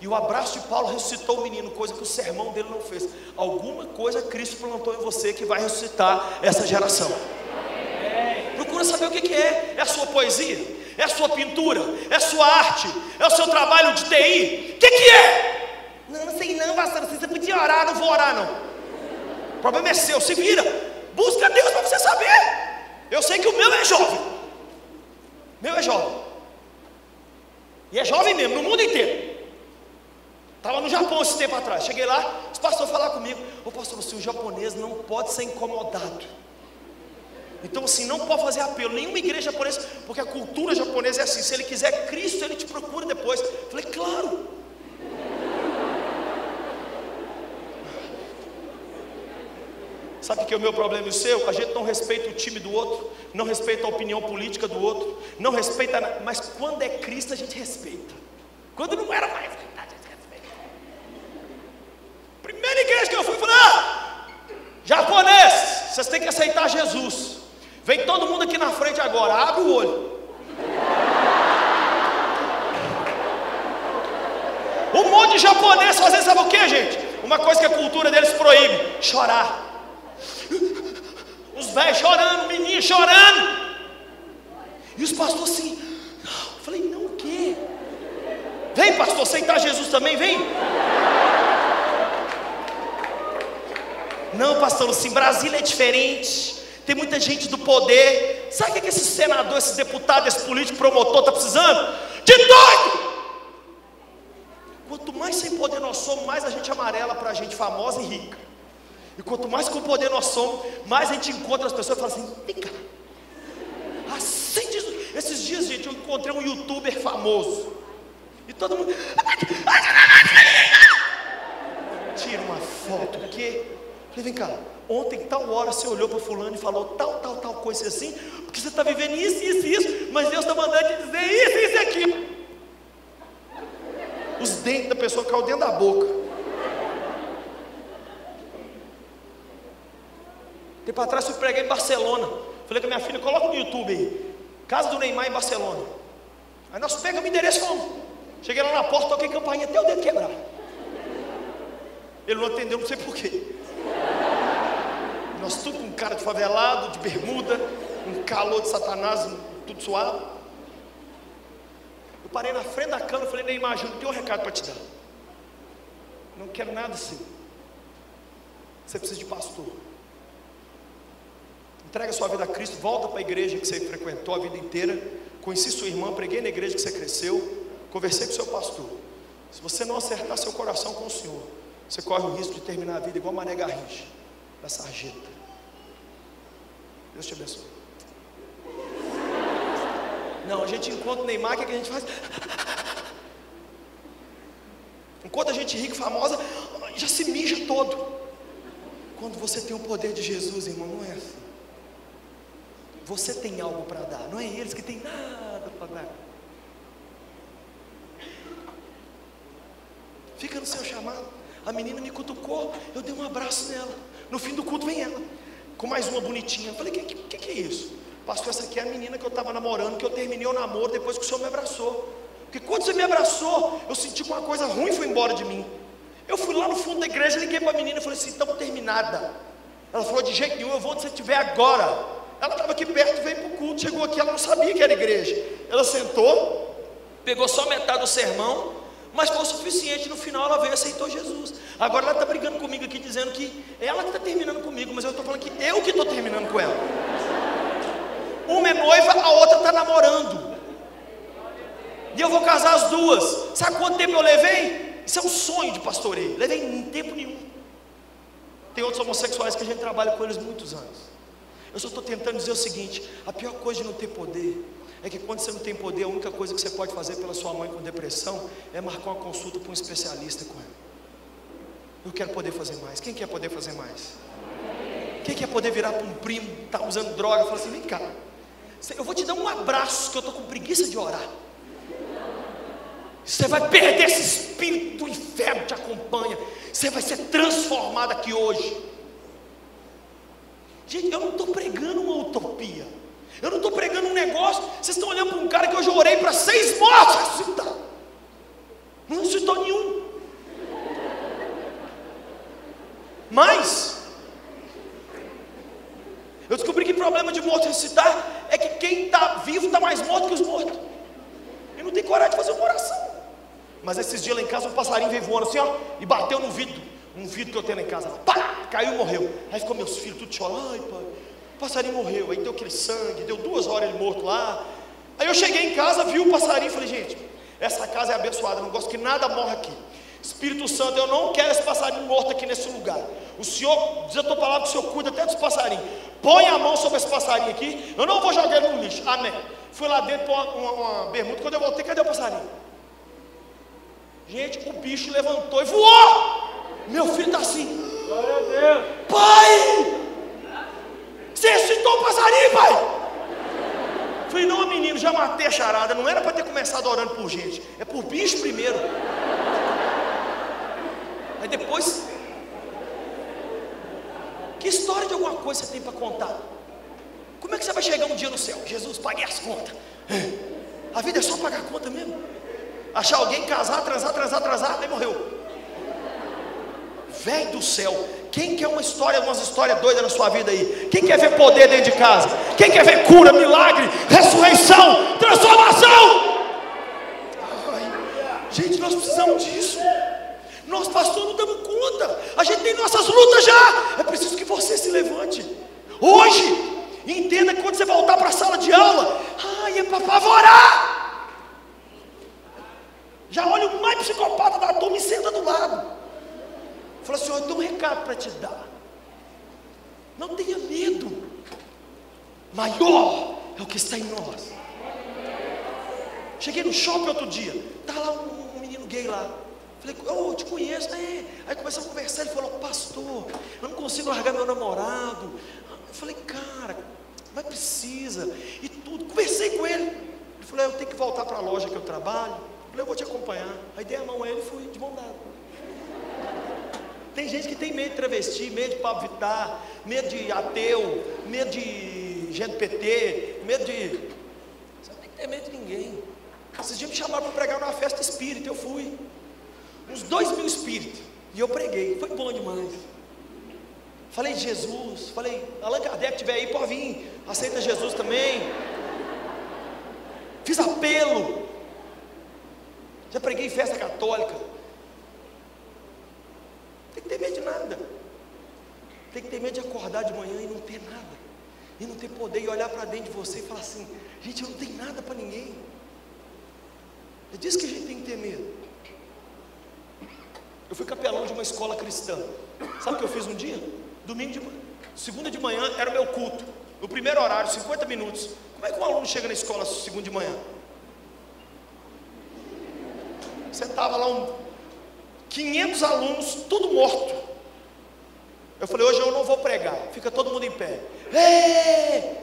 e o abraço de Paulo ressuscitou o menino, coisa que o sermão dele não fez. Alguma coisa Cristo plantou em você que vai ressuscitar essa geração. Procura saber o que, é. É a sua poesia? É a sua pintura? É a sua arte? É o seu trabalho de TI? O que, que é? Não, não sei não, pastor. Você orar, não vou orar não. O problema é seu, se vira. Busca Deus para você saber. Eu sei que o meu é jovem. Meu é jovem. E é jovem mesmo, no mundo inteiro. Estava no Japão esse tempo atrás. Cheguei lá, os pastores falaram comigo: Ô pastor, o japonês não pode ser incomodado. Então, assim, não pode fazer apelo. Nenhuma igreja japonesa, porque a cultura japonesa é assim: se ele quiser Cristo, ele te procura depois. Falei, claro. Sabe que é o meu problema e o seu? A gente não respeita o time do outro, não respeita a opinião política do outro, não respeita, mas quando é Cristo a gente respeita. Quando não era mais, Primeira igreja que eu fui, falei: ah, japonês, vocês têm que aceitar Jesus. Vem todo mundo aqui na frente agora, abre o olho. Um monte de japonês fazendo sabe o que, gente? Uma coisa que a cultura deles proíbe: chorar. Velhos chorando, menino chorando. E os pastores assim, eu falei, não o quê? Vem pastor, aceitar Jesus também, vem. Não, pastor, assim, Brasília é diferente. Tem muita gente do poder. Sabe o que, é que esse senador, esse deputado, esse político, promotor está precisando? De doido! Quanto mais sem poder nós somos, mais a gente amarela para a gente famosa e rica. E quanto mais com poder nós somos, mais a gente encontra as pessoas e fala assim: vem cá. Acende isso. Esses dias, gente, eu encontrei um youtuber famoso. E todo mundo. Tira uma foto, porque. Falei, vem cá, ontem, tal hora, você olhou para fulano e falou tal, tal, tal coisa assim, porque você está vivendo isso, isso, isso, mas Deus está mandando te dizer isso, isso e aquilo. Os dentes da pessoa caiu dentro da boca. Tempo atrás fui pregar em Barcelona. Falei com a minha filha, coloca no YouTube aí. Casa do Neymar em Barcelona. Aí nós pegamos o endereço fomos. Cheguei lá na porta, toquei campainha até o dedo quebrar. Ele não atendeu, não sei porquê. Nós tudo com cara de favelado, de bermuda, um calor de satanás, tudo suado. Eu parei na frente da cama e falei, Neymar, eu tenho um recado para te dar. Não quero nada assim. Você precisa de pastor. Entrega sua vida a Cristo, volta para a igreja que você frequentou a vida inteira. Conheci sua irmã, preguei na igreja que você cresceu, conversei com seu pastor. Se você não acertar seu coração com o Senhor, você corre o risco de terminar a vida igual Mané Garrincha, da sarjeta. Deus te abençoe. Não, a gente encontra o Neymar, o que, é que a gente faz? Enquanto a gente rica, famosa, já se mija todo. Quando você tem o poder de Jesus, irmão, não é assim. Você tem algo para dar, não é eles que têm nada para dar. Fica no seu chamado. A menina me cutucou, eu dei um abraço nela. No fim do culto vem ela, com mais uma bonitinha. Eu falei: O que, que, que, é isso? Pastor, essa aqui é a menina que eu estava namorando, que eu terminei o namoro depois que o senhor me abraçou. Porque quando você me abraçou, eu senti que uma coisa ruim foi embora de mim. Eu fui lá no fundo da igreja, liguei para a menina e falei assim: estamos terminada. Ela falou: de jeito nenhum, eu vou onde você estiver agora. Ela estava aqui perto, veio para o culto, chegou aqui, ela não sabia que era igreja. Ela sentou, pegou só metade do sermão, mas foi o suficiente. No final ela veio e aceitou Jesus. Agora ela está brigando comigo aqui, dizendo que ela que está terminando comigo, mas eu estou falando que eu que estou terminando com ela. Uma é noiva, a outra está namorando. E eu vou casar as duas. Sabe quanto tempo eu levei? Isso é um sonho de pastoreio. Levei em tempo nenhum. Tem outros homossexuais que a gente trabalha com eles muitos anos. Eu só estou tentando dizer o seguinte: a pior coisa de não ter poder é que quando você não tem poder, a única coisa que você pode fazer pela sua mãe com depressão é marcar uma consulta com um especialista com ela. Eu quero poder fazer mais. Quem quer poder fazer mais? Quem quer poder virar para um primo, está usando droga, e falar assim: vem cá, eu vou te dar um abraço, que eu estou com preguiça de orar. Você vai perder esse espírito do inferno te acompanha. Você vai ser transformado aqui hoje. Gente, eu não estou pregando uma utopia. Eu não estou pregando um negócio. Vocês estão olhando para um cara que eu já orei para seis mortos ressuscitar. Não ressuscitou nenhum. Mas, eu descobri que o problema de morto ressuscitar é que quem está vivo está mais morto que os mortos. E não tem coragem de fazer uma oração. Mas esses dias lá em casa um passarinho veio voando assim, ó, e bateu no vidro. Um vidro que eu tenho em casa. Pá! Caiu e morreu. Aí ficou meus filhos tudo chorando. Ai, pai. O passarinho morreu. Aí deu aquele sangue, deu duas horas ele morto lá. Aí eu cheguei em casa, vi o passarinho falei, gente, essa casa é abençoada, não gosto que nada morra aqui. Espírito Santo, eu não quero esse passarinho morto aqui nesse lugar. O Senhor, diz a tua palavra que o Senhor cuida até dos passarinhos. Põe a mão sobre esse passarinho aqui. Eu não vou jogar ele no lixo. Amém. Fui lá dentro para uma, uma, uma bermuda. Quando eu voltei, cadê o passarinho? Gente, o bicho levantou e voou. Meu filho está assim. Glória a Deus. Pai! Você ressuscitou o passarinho, pai? Falei, não, menino, já matei a charada. Não era para ter começado orando por gente. É por bicho primeiro. Aí depois. Que história de alguma coisa você tem para contar? Como é que você vai chegar um dia no céu? Jesus, pague as contas. A vida é só pagar conta mesmo. Achar alguém, casar, transar, transar, transar, aí morreu. Velho do céu, quem quer uma história, umas histórias doidas na sua vida aí? Quem quer ver poder dentro de casa? Quem quer ver cura, milagre, ressurreição, transformação? Ai, gente, nós precisamos disso. Nós, pastor, não damos conta. A gente tem nossas lutas já. É preciso que você se levante. Hoje, entenda que quando você voltar para a sala de aula, ai, é para apavorar. Já olha o mais psicopata da turma e senta do lado. Fala assim: eu tenho um recado para te dar. Não tenha medo. Maior é o que está em nós. Cheguei no shopping outro dia. Tá lá um, um menino gay lá. Falei, oh, eu te conheço. É. Aí começamos a conversar. Ele falou, pastor, eu não consigo largar meu namorado. Eu falei, cara, mas precisa. E tudo. Conversei com ele. Ele falou, eu tenho que voltar para a loja que eu trabalho. Eu falei, eu vou te acompanhar. Aí dei a mão a ele e fui de mão dada. Tem gente que tem medo de travesti, medo de Pablo Vittar, medo de ateu, medo de gente PT, medo de. Você não tem que ter medo de ninguém. Esses dias me chamaram para pregar numa festa espírita, eu fui. Uns dois mil espíritos. E eu preguei, foi bom demais. Falei de Jesus, falei, Allan Kardec tiver aí, pode vir, aceita Jesus também. Fiz apelo. Já preguei em festa católica. Tem que ter medo de nada. Tem que ter medo de acordar de manhã e não ter nada. E não ter poder e olhar para dentro de você e falar assim: gente, eu não tenho nada para ninguém. É disso que a gente tem que ter medo. Eu fui capelão de uma escola cristã. Sabe o que eu fiz um dia? Domingo de manhã. Segunda de manhã era o meu culto. No primeiro horário, 50 minutos. Como é que um aluno chega na escola segunda de manhã? Você lá um 500 alunos, tudo morto. Eu falei, hoje eu não vou pregar. Fica todo mundo em pé. Ei!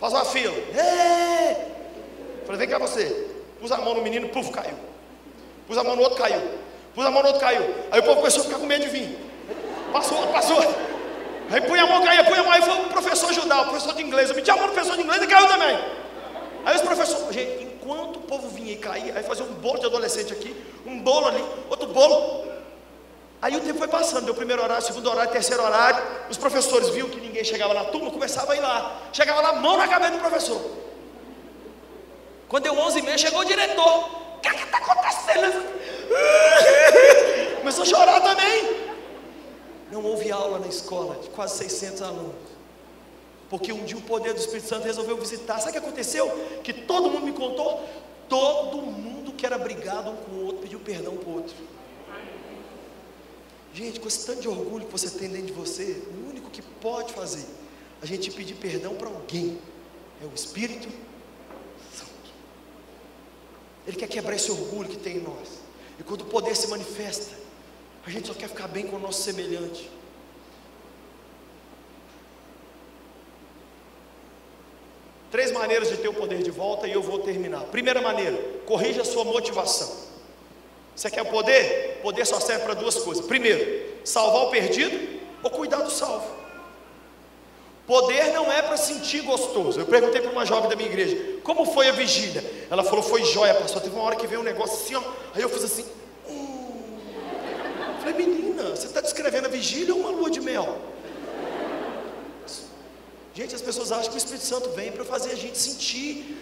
Faz uma fila. Ei! Falei, vem cá você. Pus a mão no menino, puf, caiu. Pus a mão no outro, caiu. Pus a mão no outro, caiu. Aí o povo começou a ficar com medo de vir. Passou, passou. Aí põe a mão, caiu, põe a mão. Aí foi o professor ajudar, o professor de inglês. Eu meti a mão no professor de inglês e caiu também. Aí os professores, gente, enquanto o povo vinha e caía, aí fazia um bolo de adolescente aqui, um bolo ali, outro bolo. Aí o tempo foi passando, deu primeiro horário, segundo horário, terceiro horário. Os professores viam que ninguém chegava na turma, começava a ir lá. Chegava lá, mão na cabeça do professor. Quando deu 11 e meia, chegou o diretor. O que é está acontecendo? Começou a chorar também. Não houve aula na escola de quase 600 alunos. Porque um dia o poder do Espírito Santo resolveu visitar. Sabe o que aconteceu? Que todo mundo me contou. Todo mundo que era brigado um com o outro pediu perdão para o outro. Gente, com esse tanto de orgulho que você tem dentro de você, o único que pode fazer a gente pedir perdão para alguém é o Espírito Santo. Ele quer quebrar esse orgulho que tem em nós. E quando o poder se manifesta, a gente só quer ficar bem com o nosso semelhante. Três maneiras de ter o poder de volta e eu vou terminar. Primeira maneira, corrija a sua motivação. Você quer poder? Poder só serve para duas coisas. Primeiro, salvar o perdido ou cuidar do salvo. Poder não é para sentir gostoso. Eu perguntei para uma jovem da minha igreja, como foi a vigília? Ela falou, foi jóia, pastor. Teve uma hora que veio um negócio assim, ó. Aí eu fiz assim. Hum. Falei, menina, você está descrevendo a vigília ou uma lua de mel? Gente, as pessoas acham que o Espírito Santo vem para fazer a gente sentir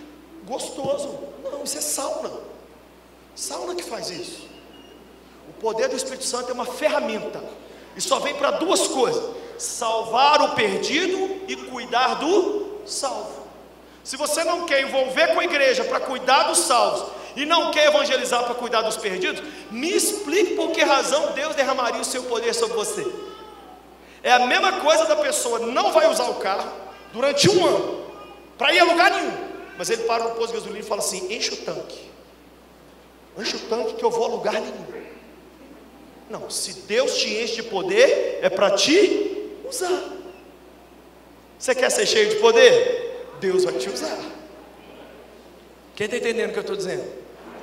gostoso. Não, isso é sauna. Sauna que faz isso. O poder do Espírito Santo é uma ferramenta. E só vem para duas coisas: salvar o perdido e cuidar do salvo. Se você não quer envolver com a igreja para cuidar dos salvos e não quer evangelizar para cuidar dos perdidos, me explique por que razão Deus derramaria o seu poder sobre você. É a mesma coisa da pessoa não vai usar o carro, durante um ano, para ir a lugar nenhum. Mas ele para no posto de gasolina e fala assim: enche o tanque, enche o tanque que eu vou a lugar nenhum. Não, se Deus te enche de poder, é para te usar. Você quer ser cheio de poder? Deus vai te usar. Quem está entendendo o que eu estou dizendo?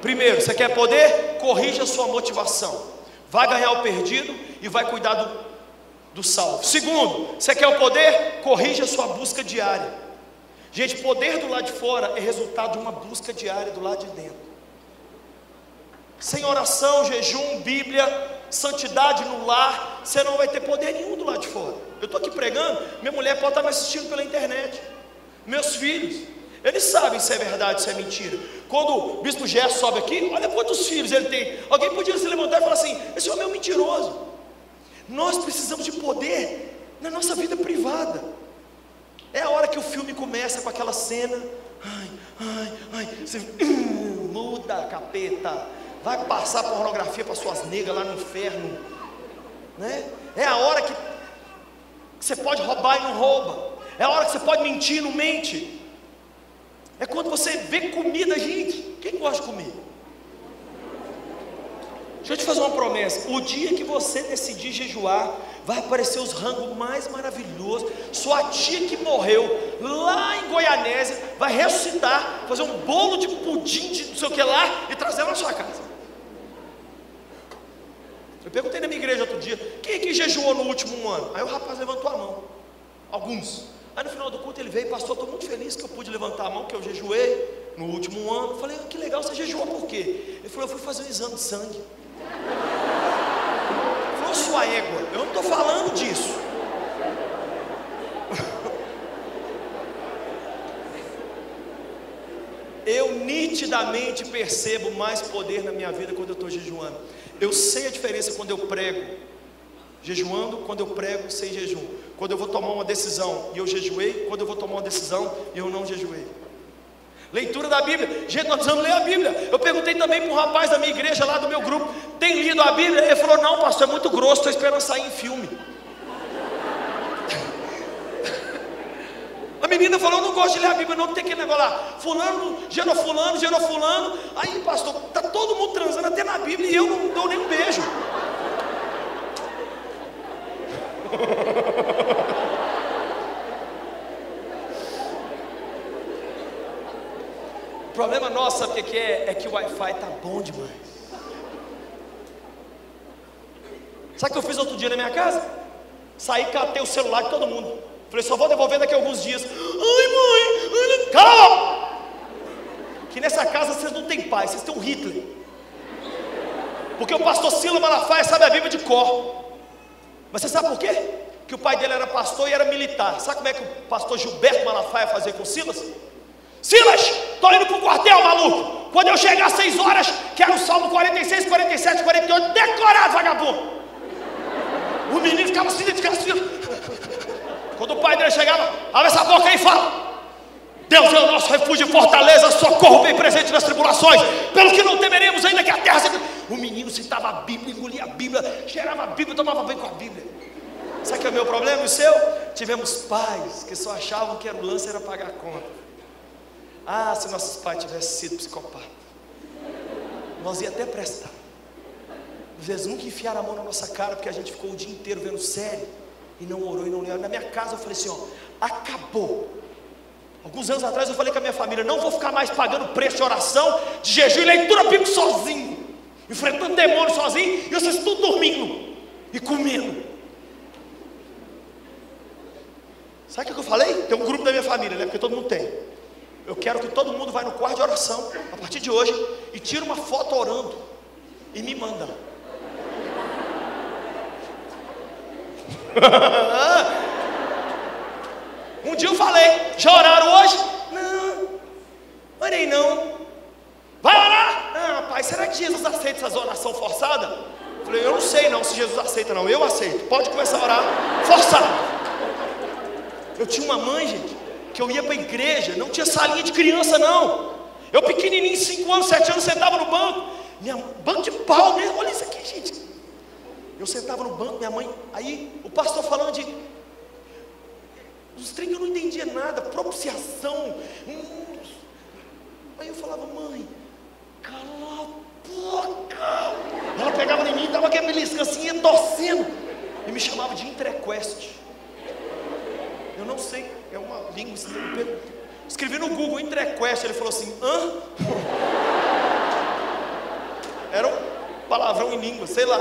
Primeiro, você quer poder? Corrija a sua motivação. Vai ganhar o perdido e vai cuidar do, do salvo. Segundo, você quer o poder? Corrija a sua busca diária. Gente, poder do lado de fora é resultado de uma busca diária do lado de dentro. Sem oração, jejum, Bíblia, santidade no lar, você não vai ter poder nenhum do lado de fora. Eu estou aqui pregando, minha mulher pode estar me assistindo pela internet, meus filhos, eles sabem se é verdade, se é mentira. Quando o bispo Gerson sobe aqui, olha quantos filhos ele tem. Alguém podia se levantar e falar assim: esse homem é um mentiroso. Nós precisamos de poder na nossa vida privada. É a hora que o filme começa com aquela cena. Ai, ai, ai. Você hum, muda, capeta. Vai passar pornografia para suas negras lá no inferno. Né? É a hora que você pode roubar e não rouba. É a hora que você pode mentir e não mente. É quando você vê comida, gente. Quem gosta de comer? Deixa eu te fazer uma promessa. O dia que você decidir jejuar, vai aparecer os rangos mais maravilhosos. Sua tia que morreu lá em Goianésia vai ressuscitar, fazer um bolo de pudim de não sei o que lá e trazer na sua casa. Eu perguntei na minha igreja outro dia: quem que jejuou no último ano? Aí o rapaz levantou a mão. Alguns. Aí no final do culto ele veio, pastor, estou muito feliz que eu pude levantar a mão, que eu jejuei no último ano. Falei, que legal, você jejuou por quê? Ele falou, eu fui fazer um exame de sangue. Falou, sua égua, eu não estou falando disso. Eu nitidamente percebo mais poder na minha vida quando eu estou jejuando. Eu sei a diferença quando eu prego jejuando, quando eu prego sem jejum quando eu vou tomar uma decisão e eu jejuei, quando eu vou tomar uma decisão e eu não jejuei. Leitura da Bíblia, gente, nós precisamos ler a Bíblia. Eu perguntei também para um rapaz da minha igreja, lá do meu grupo, tem lido a Bíblia? Ele falou: Não, pastor, é muito grosso, estou esperando sair em filme. A menina falou: Não gosto de ler a Bíblia, não tem aquele negócio lá. Fulano gerou Fulano, gerou Fulano. Aí, pastor, está todo mundo transando até na Bíblia e eu não dou nem um beijo. O problema nosso, sabe o que é? É que o Wi-Fi tá bom demais. Sabe o que eu fiz outro dia na minha casa? Saí, catei o celular de todo mundo. Falei, só vou devolver daqui a alguns dias. Ai, mãe, calma! Que nessa casa vocês não têm pai, vocês têm um Hitler. Porque o pastor Sila Malafaia sabe a Bíblia de cor. Mas você sabe por quê? Que o pai dele era pastor e era militar. Sabe como é que o pastor Gilberto Malafaia fazia com Silas? Silas, estou indo para o quartel, maluco. Quando eu chegar às 6 horas, quero o Salmo 46, 47, 48, decorado, vagabundo. O menino ficava assim, ficava assim. Quando o pai dele chegava, abre essa boca aí e fala. Deus é o nosso refúgio e fortaleza, socorro bem presente nas tribulações, pelo que não temeremos ainda que a terra se... O menino citava a Bíblia, engolia a Bíblia, cheirava a Bíblia, tomava bem com a Bíblia. Sabe que é o meu problema e o seu? Tivemos pais que só achavam que era o lance era pagar a conta. Ah, se nossos pais tivessem sido psicopatas, nós ia até prestar. Às vezes nunca enfiaram a mão na nossa cara porque a gente ficou o dia inteiro vendo série e não orou e não leu. Na minha casa eu falei assim: ó, acabou. Alguns anos atrás eu falei com a minha família: não vou ficar mais pagando preço de oração, de jejum e leitura bíblica sozinho, enfrentando demônio sozinho e vocês tudo dormindo e comendo. Sabe o que eu falei? Tem um grupo da minha família, né? Porque todo mundo tem. Eu quero que todo mundo vá no quarto de oração a partir de hoje e tire uma foto orando e me manda. um dia eu falei, já oraram hoje? Não, orei não. Vai orar? Ah, pai, será que Jesus aceita essas orações forçadas? Falei, eu não sei não se Jesus aceita não, eu aceito. Pode começar a orar forçado. Eu tinha uma mãe, gente, que eu ia para a igreja, não tinha salinha de criança, não. Eu pequenininho, 5 anos, 7 anos, sentava no banco. Minha, banco de pau mesmo, olha isso aqui, gente. Eu sentava no banco, minha mãe, aí o pastor falando de. Os trem eu não entendia nada, propiciação. Aí eu falava, mãe, cala a boca. Ela pegava em mim, dava aquela belisca assim, ia torcendo. E me chamava de entrequest. Eu não sei, é uma língua estranha. Escrevi no Google entrequest, ele falou assim, hã? Era um palavrão em língua, sei lá.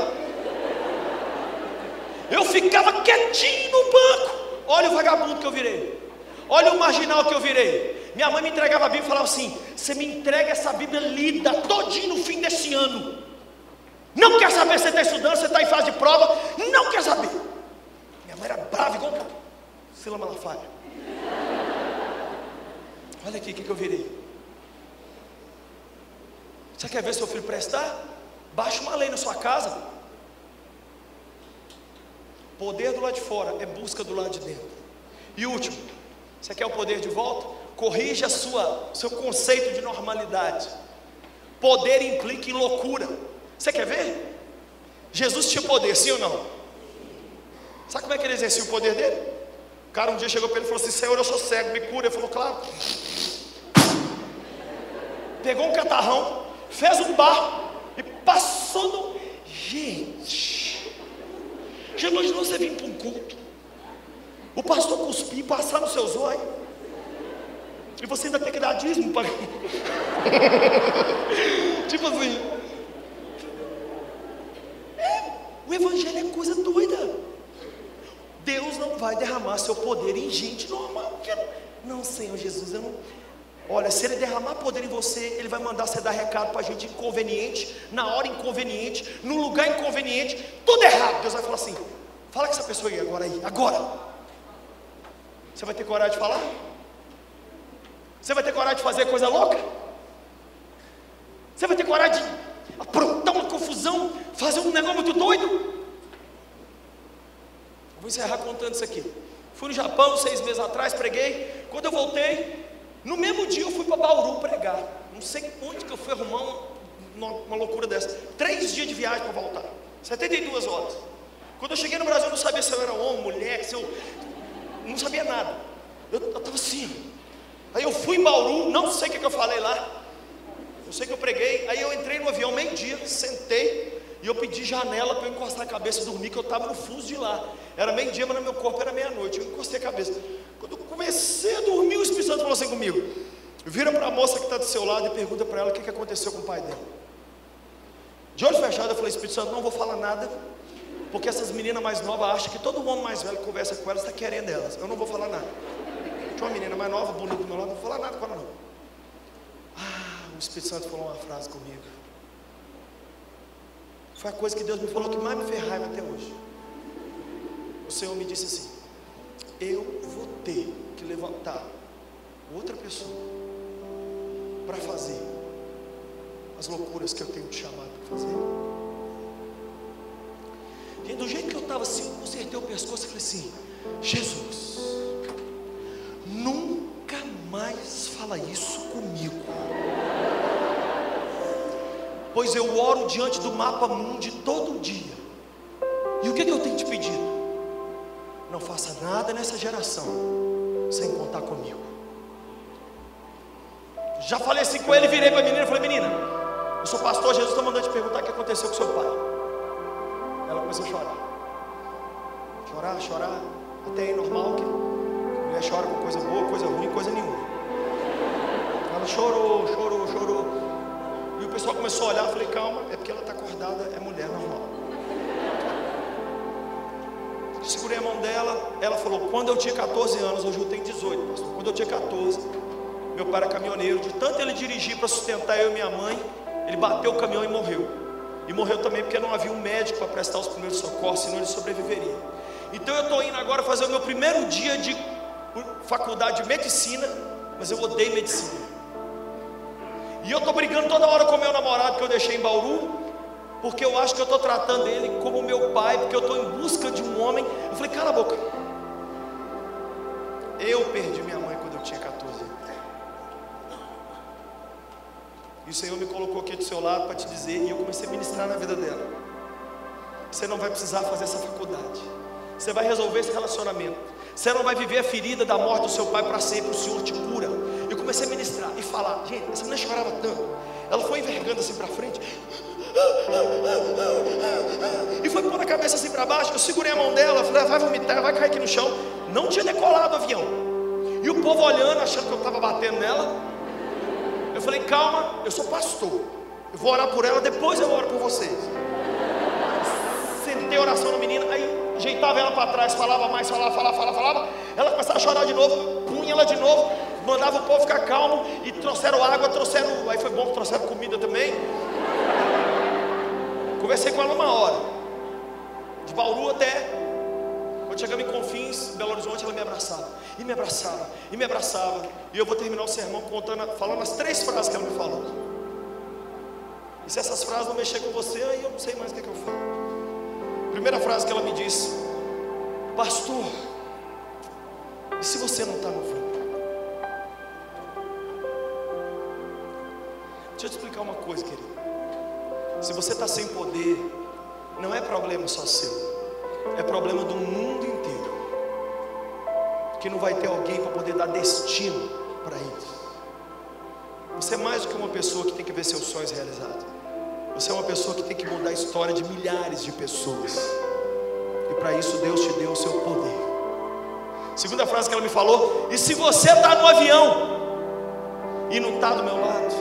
Eu ficava quietinho no banco. Olha o vagabundo que eu virei. Olha o marginal que eu virei. Minha mãe me entregava a Bíblia e falava assim: Você me entrega essa Bíblia lida todinho no fim desse ano. Não quer saber se você está estudando, se está em fase de prova. Não quer saber. Minha mãe era brava igual Sila Malafaia. Olha aqui o que, que eu virei. Você quer ver seu filho prestar? Baixa uma lei na sua casa. Poder do lado de fora é busca do lado de dentro. E último, você quer o poder de volta? Corrija sua seu conceito de normalidade. Poder implica em loucura. Você quer ver? Jesus tinha poder, sim ou não? Sabe como é que ele exercia o poder dele? O cara um dia chegou para ele e falou assim: Senhor, eu sou cego, me cura. Ele falou, claro. Pegou um catarrão, fez um barro e passou no. Gente, já imaginou você vir para um culto? O pastor cuspir passar no seu zóio? E você ainda tem que dar dízimo para. tipo assim. É, o evangelho é coisa doida. Deus não vai derramar seu poder em gente normal. Não, Senhor Jesus, eu não. Olha, se ele derramar poder em você, ele vai mandar você dar recado para gente inconveniente, na hora inconveniente, no lugar inconveniente, tudo errado. Deus vai falar assim: fala com essa pessoa aí agora aí, agora. Você vai ter coragem de falar? Você vai ter coragem de fazer coisa louca? Você vai ter coragem de aprontar uma confusão, fazer um negócio muito doido? Vou encerrar contando isso aqui. Fui no Japão seis meses atrás, preguei. Quando eu voltei, no mesmo dia eu fui para Bauru pregar. Não sei onde que eu fui arrumar uma, uma loucura dessa. Três dias de viagem para voltar. 72 horas. Quando eu cheguei no Brasil, eu não sabia se eu era homem, mulher, se eu. Não sabia nada. Eu estava assim. Aí eu fui em Bauru, não sei o que, que eu falei lá. Eu sei que eu preguei. Aí eu entrei no avião meio-dia, sentei. E eu pedi janela para eu encostar a cabeça e dormir, que eu estava no fuso de lá. Era meio-dia, mas no meu corpo era meia-noite. Eu encostei a cabeça. Quando eu comecei a dormir, o Espírito Santo falou assim comigo: vira para a moça que está do seu lado e pergunta para ela o que, que aconteceu com o pai dela. De olho fechado, eu falei: Espírito Santo, não vou falar nada, porque essas meninas mais novas acham que todo homem mais velho que conversa com elas está querendo elas. Eu não vou falar nada. Tinha uma menina mais nova, bonita do meu lado, não vou falar nada com ela não. Ah, o Espírito Santo falou uma frase comigo. Foi a coisa que Deus me falou que mais me fez raiva até hoje. O Senhor me disse assim: Eu vou ter que levantar outra pessoa para fazer as loucuras que eu tenho te chamado para fazer. E do jeito que eu estava assim, eu consertei o pescoço e falei assim: Jesus, nunca mais fala isso comigo pois eu oro diante do mapa mundi todo dia. E o que, que eu tenho te pedido? Não faça nada nessa geração sem contar comigo. Já falei assim com ele, virei para a menina e falei: Menina, eu sou pastor, Jesus está mandando te perguntar o que aconteceu com seu pai. Ela começou a chorar. Chorar, chorar. Até é normal que a mulher chora com coisa boa, coisa ruim, coisa nenhuma. Ela chorou, chorou, chorou. E o pessoal começou a olhar, eu falei, calma, é porque ela está acordada, é mulher normal. Segurei a mão dela, ela falou, quando eu tinha 14 anos, hoje eu tenho 18, pastor. Quando eu tinha 14, meu pai era caminhoneiro, de tanto ele dirigir para sustentar eu e minha mãe, ele bateu o caminhão e morreu. E morreu também porque não havia um médico para prestar os primeiros socorros, senão ele sobreviveria. Então eu estou indo agora fazer o meu primeiro dia de faculdade de medicina, mas eu odeio medicina. E eu estou brigando toda hora com meu namorado que eu deixei em Bauru, porque eu acho que eu estou tratando ele como meu pai, porque eu estou em busca de um homem. Eu falei, cala a boca. Eu perdi minha mãe quando eu tinha 14 anos. E o Senhor me colocou aqui do seu lado para te dizer, e eu comecei a ministrar na vida dela. Você não vai precisar fazer essa faculdade. Você vai resolver esse relacionamento. Você não vai viver a ferida da morte do seu pai para sempre. O Senhor te cura. Comecei a ministrar e falar. Gente, essa mulher chorava tanto. Ela foi envergando assim para frente. E foi pondo a cabeça assim para baixo. Eu segurei a mão dela. Falei, ah, vai vomitar, vai cair aqui no chão. Não tinha decolado o avião. E o povo olhando, achando que eu estava batendo nela. Eu falei, calma, eu sou pastor. Eu vou orar por ela, depois eu oro por vocês. Sentei oração no menino, aí ajeitava ela para trás, falava mais, falava, falava, falava, falava. Ela começava a chorar de novo, punha ela de novo, mandava o povo ficar calmo e trouxeram água, trouxeram. Aí foi bom que trouxeram comida também. Conversei com ela uma hora. De Bauru até. Quando chegamos em Confins, Belo Horizonte, ela me abraçava. E me abraçava. E me abraçava. E eu vou terminar o sermão contando, falando as três frases que ela me falou. E se essas frases não mexer com você, aí eu não sei mais o que, é que eu falo. Primeira frase que ela me disse: Pastor, e se você não está no fim? Deixa eu te explicar uma coisa, querido. Se você está sem poder, não é problema só seu, é problema do mundo inteiro. Que não vai ter alguém para poder dar destino para eles. Você é mais do que uma pessoa que tem que ver seus sonhos realizados. Você é uma pessoa que tem que mudar a história de milhares de pessoas. E para isso Deus te deu o seu poder. Segunda frase que ela me falou: e se você está no avião e não está do meu lado,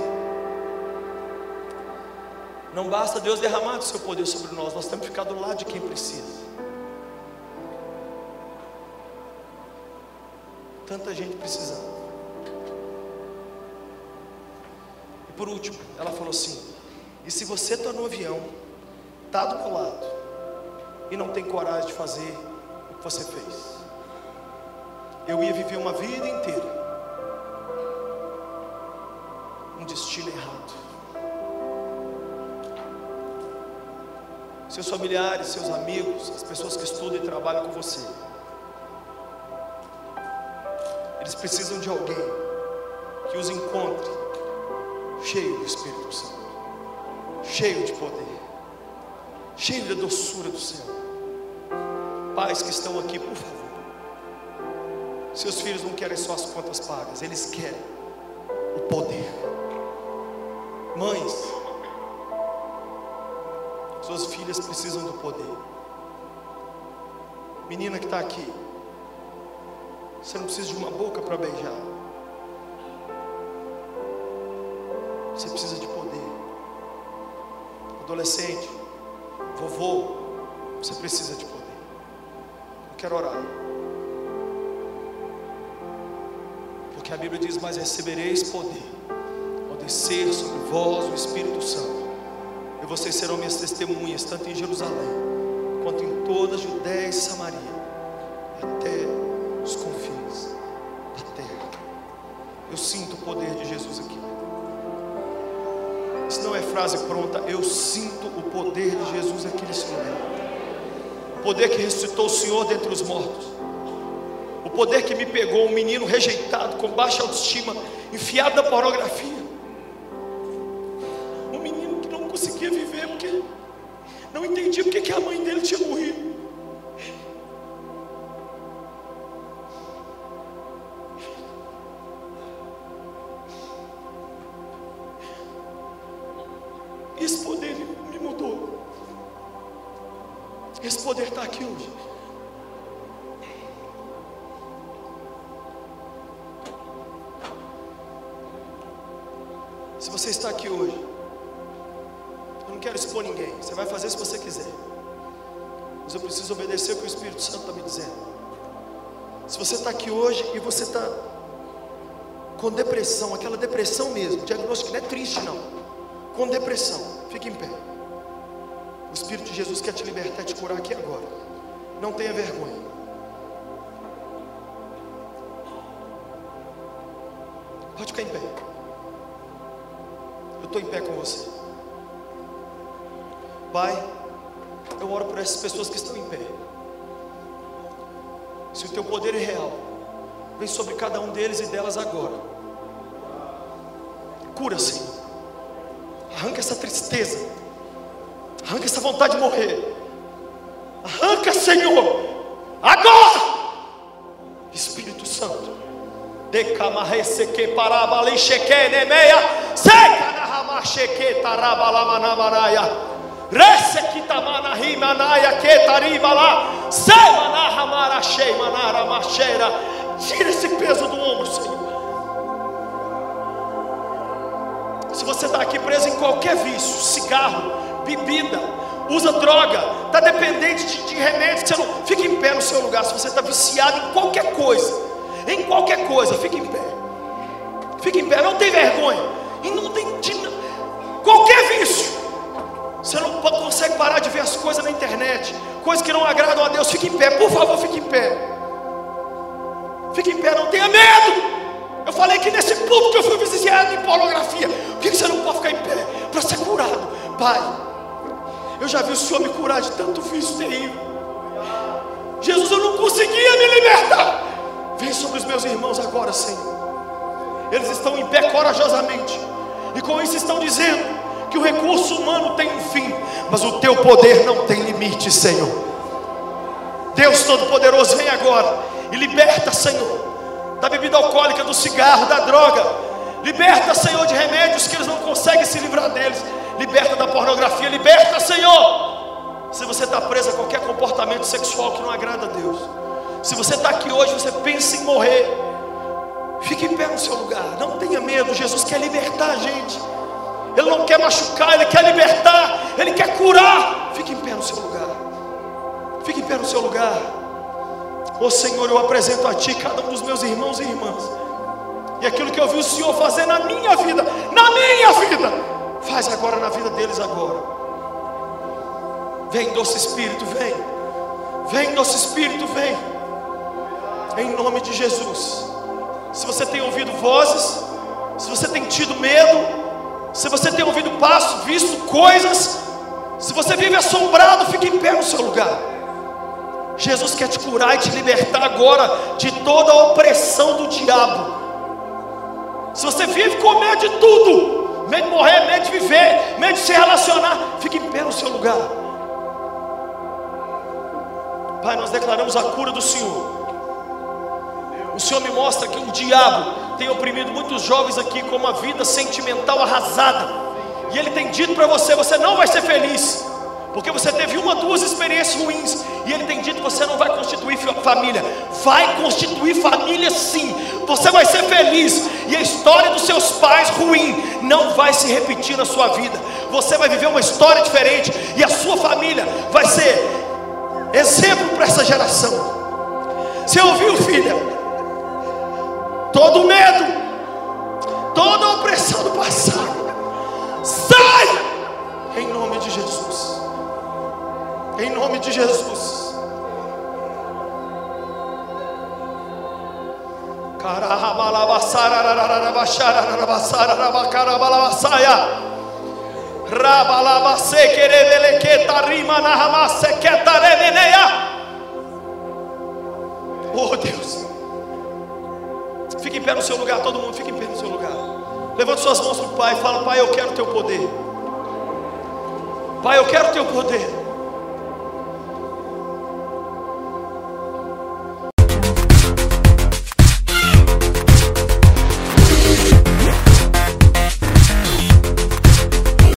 não basta Deus derramar o seu poder sobre nós, nós temos que ficar do lado de quem precisa. Tanta gente precisando. E por último, ela falou assim: e se você está no avião, está do meu lado, e não tem coragem de fazer o que você fez, eu ia viver uma vida inteira um destino errado. Seus familiares, seus amigos, as pessoas que estudam e trabalham com você, eles precisam de alguém que os encontre cheio do Espírito Santo, cheio de poder, cheio da doçura do céu. Pais que estão aqui, por favor. Seus filhos não querem só as contas pagas, eles querem o poder. Mães, suas filhas precisam do poder. Menina que está aqui, você não precisa de uma boca para beijar. Você precisa de poder. Adolescente, vovô, você precisa de poder. Eu quero orar. Porque a Bíblia diz: Mas recebereis poder ao descer sobre vós o Espírito Santo. E vocês serão minhas testemunhas, tanto em Jerusalém, quanto em toda a Judéia e Samaria, até os confins da terra. Eu sinto o poder de Jesus aqui. Isso não é frase pronta, eu sinto o poder de Jesus aqui nesse momento. O poder que ressuscitou o Senhor dentre os mortos. O poder que me pegou, um menino rejeitado, com baixa autoestima, enfiado na pornografia. Um menino que não conseguia viver porque não entendia porque que a mãe dele tinha vem sobre cada um deles e delas agora. Cura, Senhor. Arranca essa tristeza. Arranca essa vontade de morrer. Arranca, Senhor. Agora. Espírito Santo. Decamarreseque parabali cheque nemeia. Seca na ramacheque tarabalamanamanaia. Resequitamana rimanaia que taribala. Semana ramarachei manara macheira. Tira esse peso do ombro, Senhor. Se você está aqui preso em qualquer vício, cigarro, bebida, usa droga, está dependente de, de remédio, você não fica em pé no seu lugar. Se você está viciado em qualquer coisa, em qualquer coisa, fica em pé. Fica em pé, não tem vergonha. E não tem qualquer vício. Você não consegue parar de ver as coisas na internet, coisas que não agradam a Deus, fique em pé, por favor, fique em pé. Fique em pé, não tenha medo. Eu falei que nesse ponto que eu fui viciado em pornografia, por que você não pode ficar em pé? Para ser curado, Pai. Eu já vi o Senhor me curar de tanto vício terrível. Jesus, eu não conseguia me libertar. Vem sobre os meus irmãos agora, Senhor. Eles estão em pé corajosamente, e com isso estão dizendo: que o recurso humano tem um fim, mas o teu poder não tem limite, Senhor. Deus Todo-Poderoso, vem agora e liberta, Senhor, da bebida alcoólica, do cigarro, da droga. Liberta, Senhor, de remédios que eles não conseguem se livrar deles. Liberta da pornografia, liberta, Senhor. Se você está preso a qualquer comportamento sexual que não agrada a Deus, se você está aqui hoje, você pensa em morrer, fique em pé no seu lugar, não tenha medo. Jesus quer libertar a gente. Ele não quer machucar, Ele quer libertar, Ele quer curar. Fique em pé no seu lugar. Fique em pé no seu lugar. Ô oh, Senhor, eu apresento a Ti cada um dos meus irmãos e irmãs. E aquilo que eu vi o Senhor fazer na minha vida, na minha vida, faz agora na vida deles agora. Vem, doce Espírito, vem. Vem, doce Espírito, vem. Em nome de Jesus. Se você tem ouvido vozes, se você tem tido medo, se você tem ouvido passos, visto coisas, se você vive assombrado, fique em pé no seu lugar. Jesus quer te curar e te libertar agora de toda a opressão do diabo. Se você vive com medo de tudo, medo de morrer, medo de viver, medo de se relacionar, fique em pé no seu lugar. Pai, nós declaramos a cura do Senhor. O Senhor me mostra que o diabo tem oprimido muitos jovens aqui com uma vida sentimental arrasada. E ele tem dito para você: você não vai ser feliz, porque você teve uma, duas experiências ruins. E ele tem dito: que você não vai constituir família. Vai constituir família sim. Você vai ser feliz. E a história dos seus pais ruim não vai se repetir na sua vida. Você vai viver uma história diferente. E a sua família vai ser exemplo para essa geração. Você ouviu, filha? todo medo, toda opressão do passado, sai em nome de Jesus. Em nome de Jesus. Oh Deus. Fique em pé no seu lugar, todo mundo fique em pé no seu lugar. Levante suas mãos para o Pai e fala: Pai, eu quero teu poder. Pai, eu quero teu poder.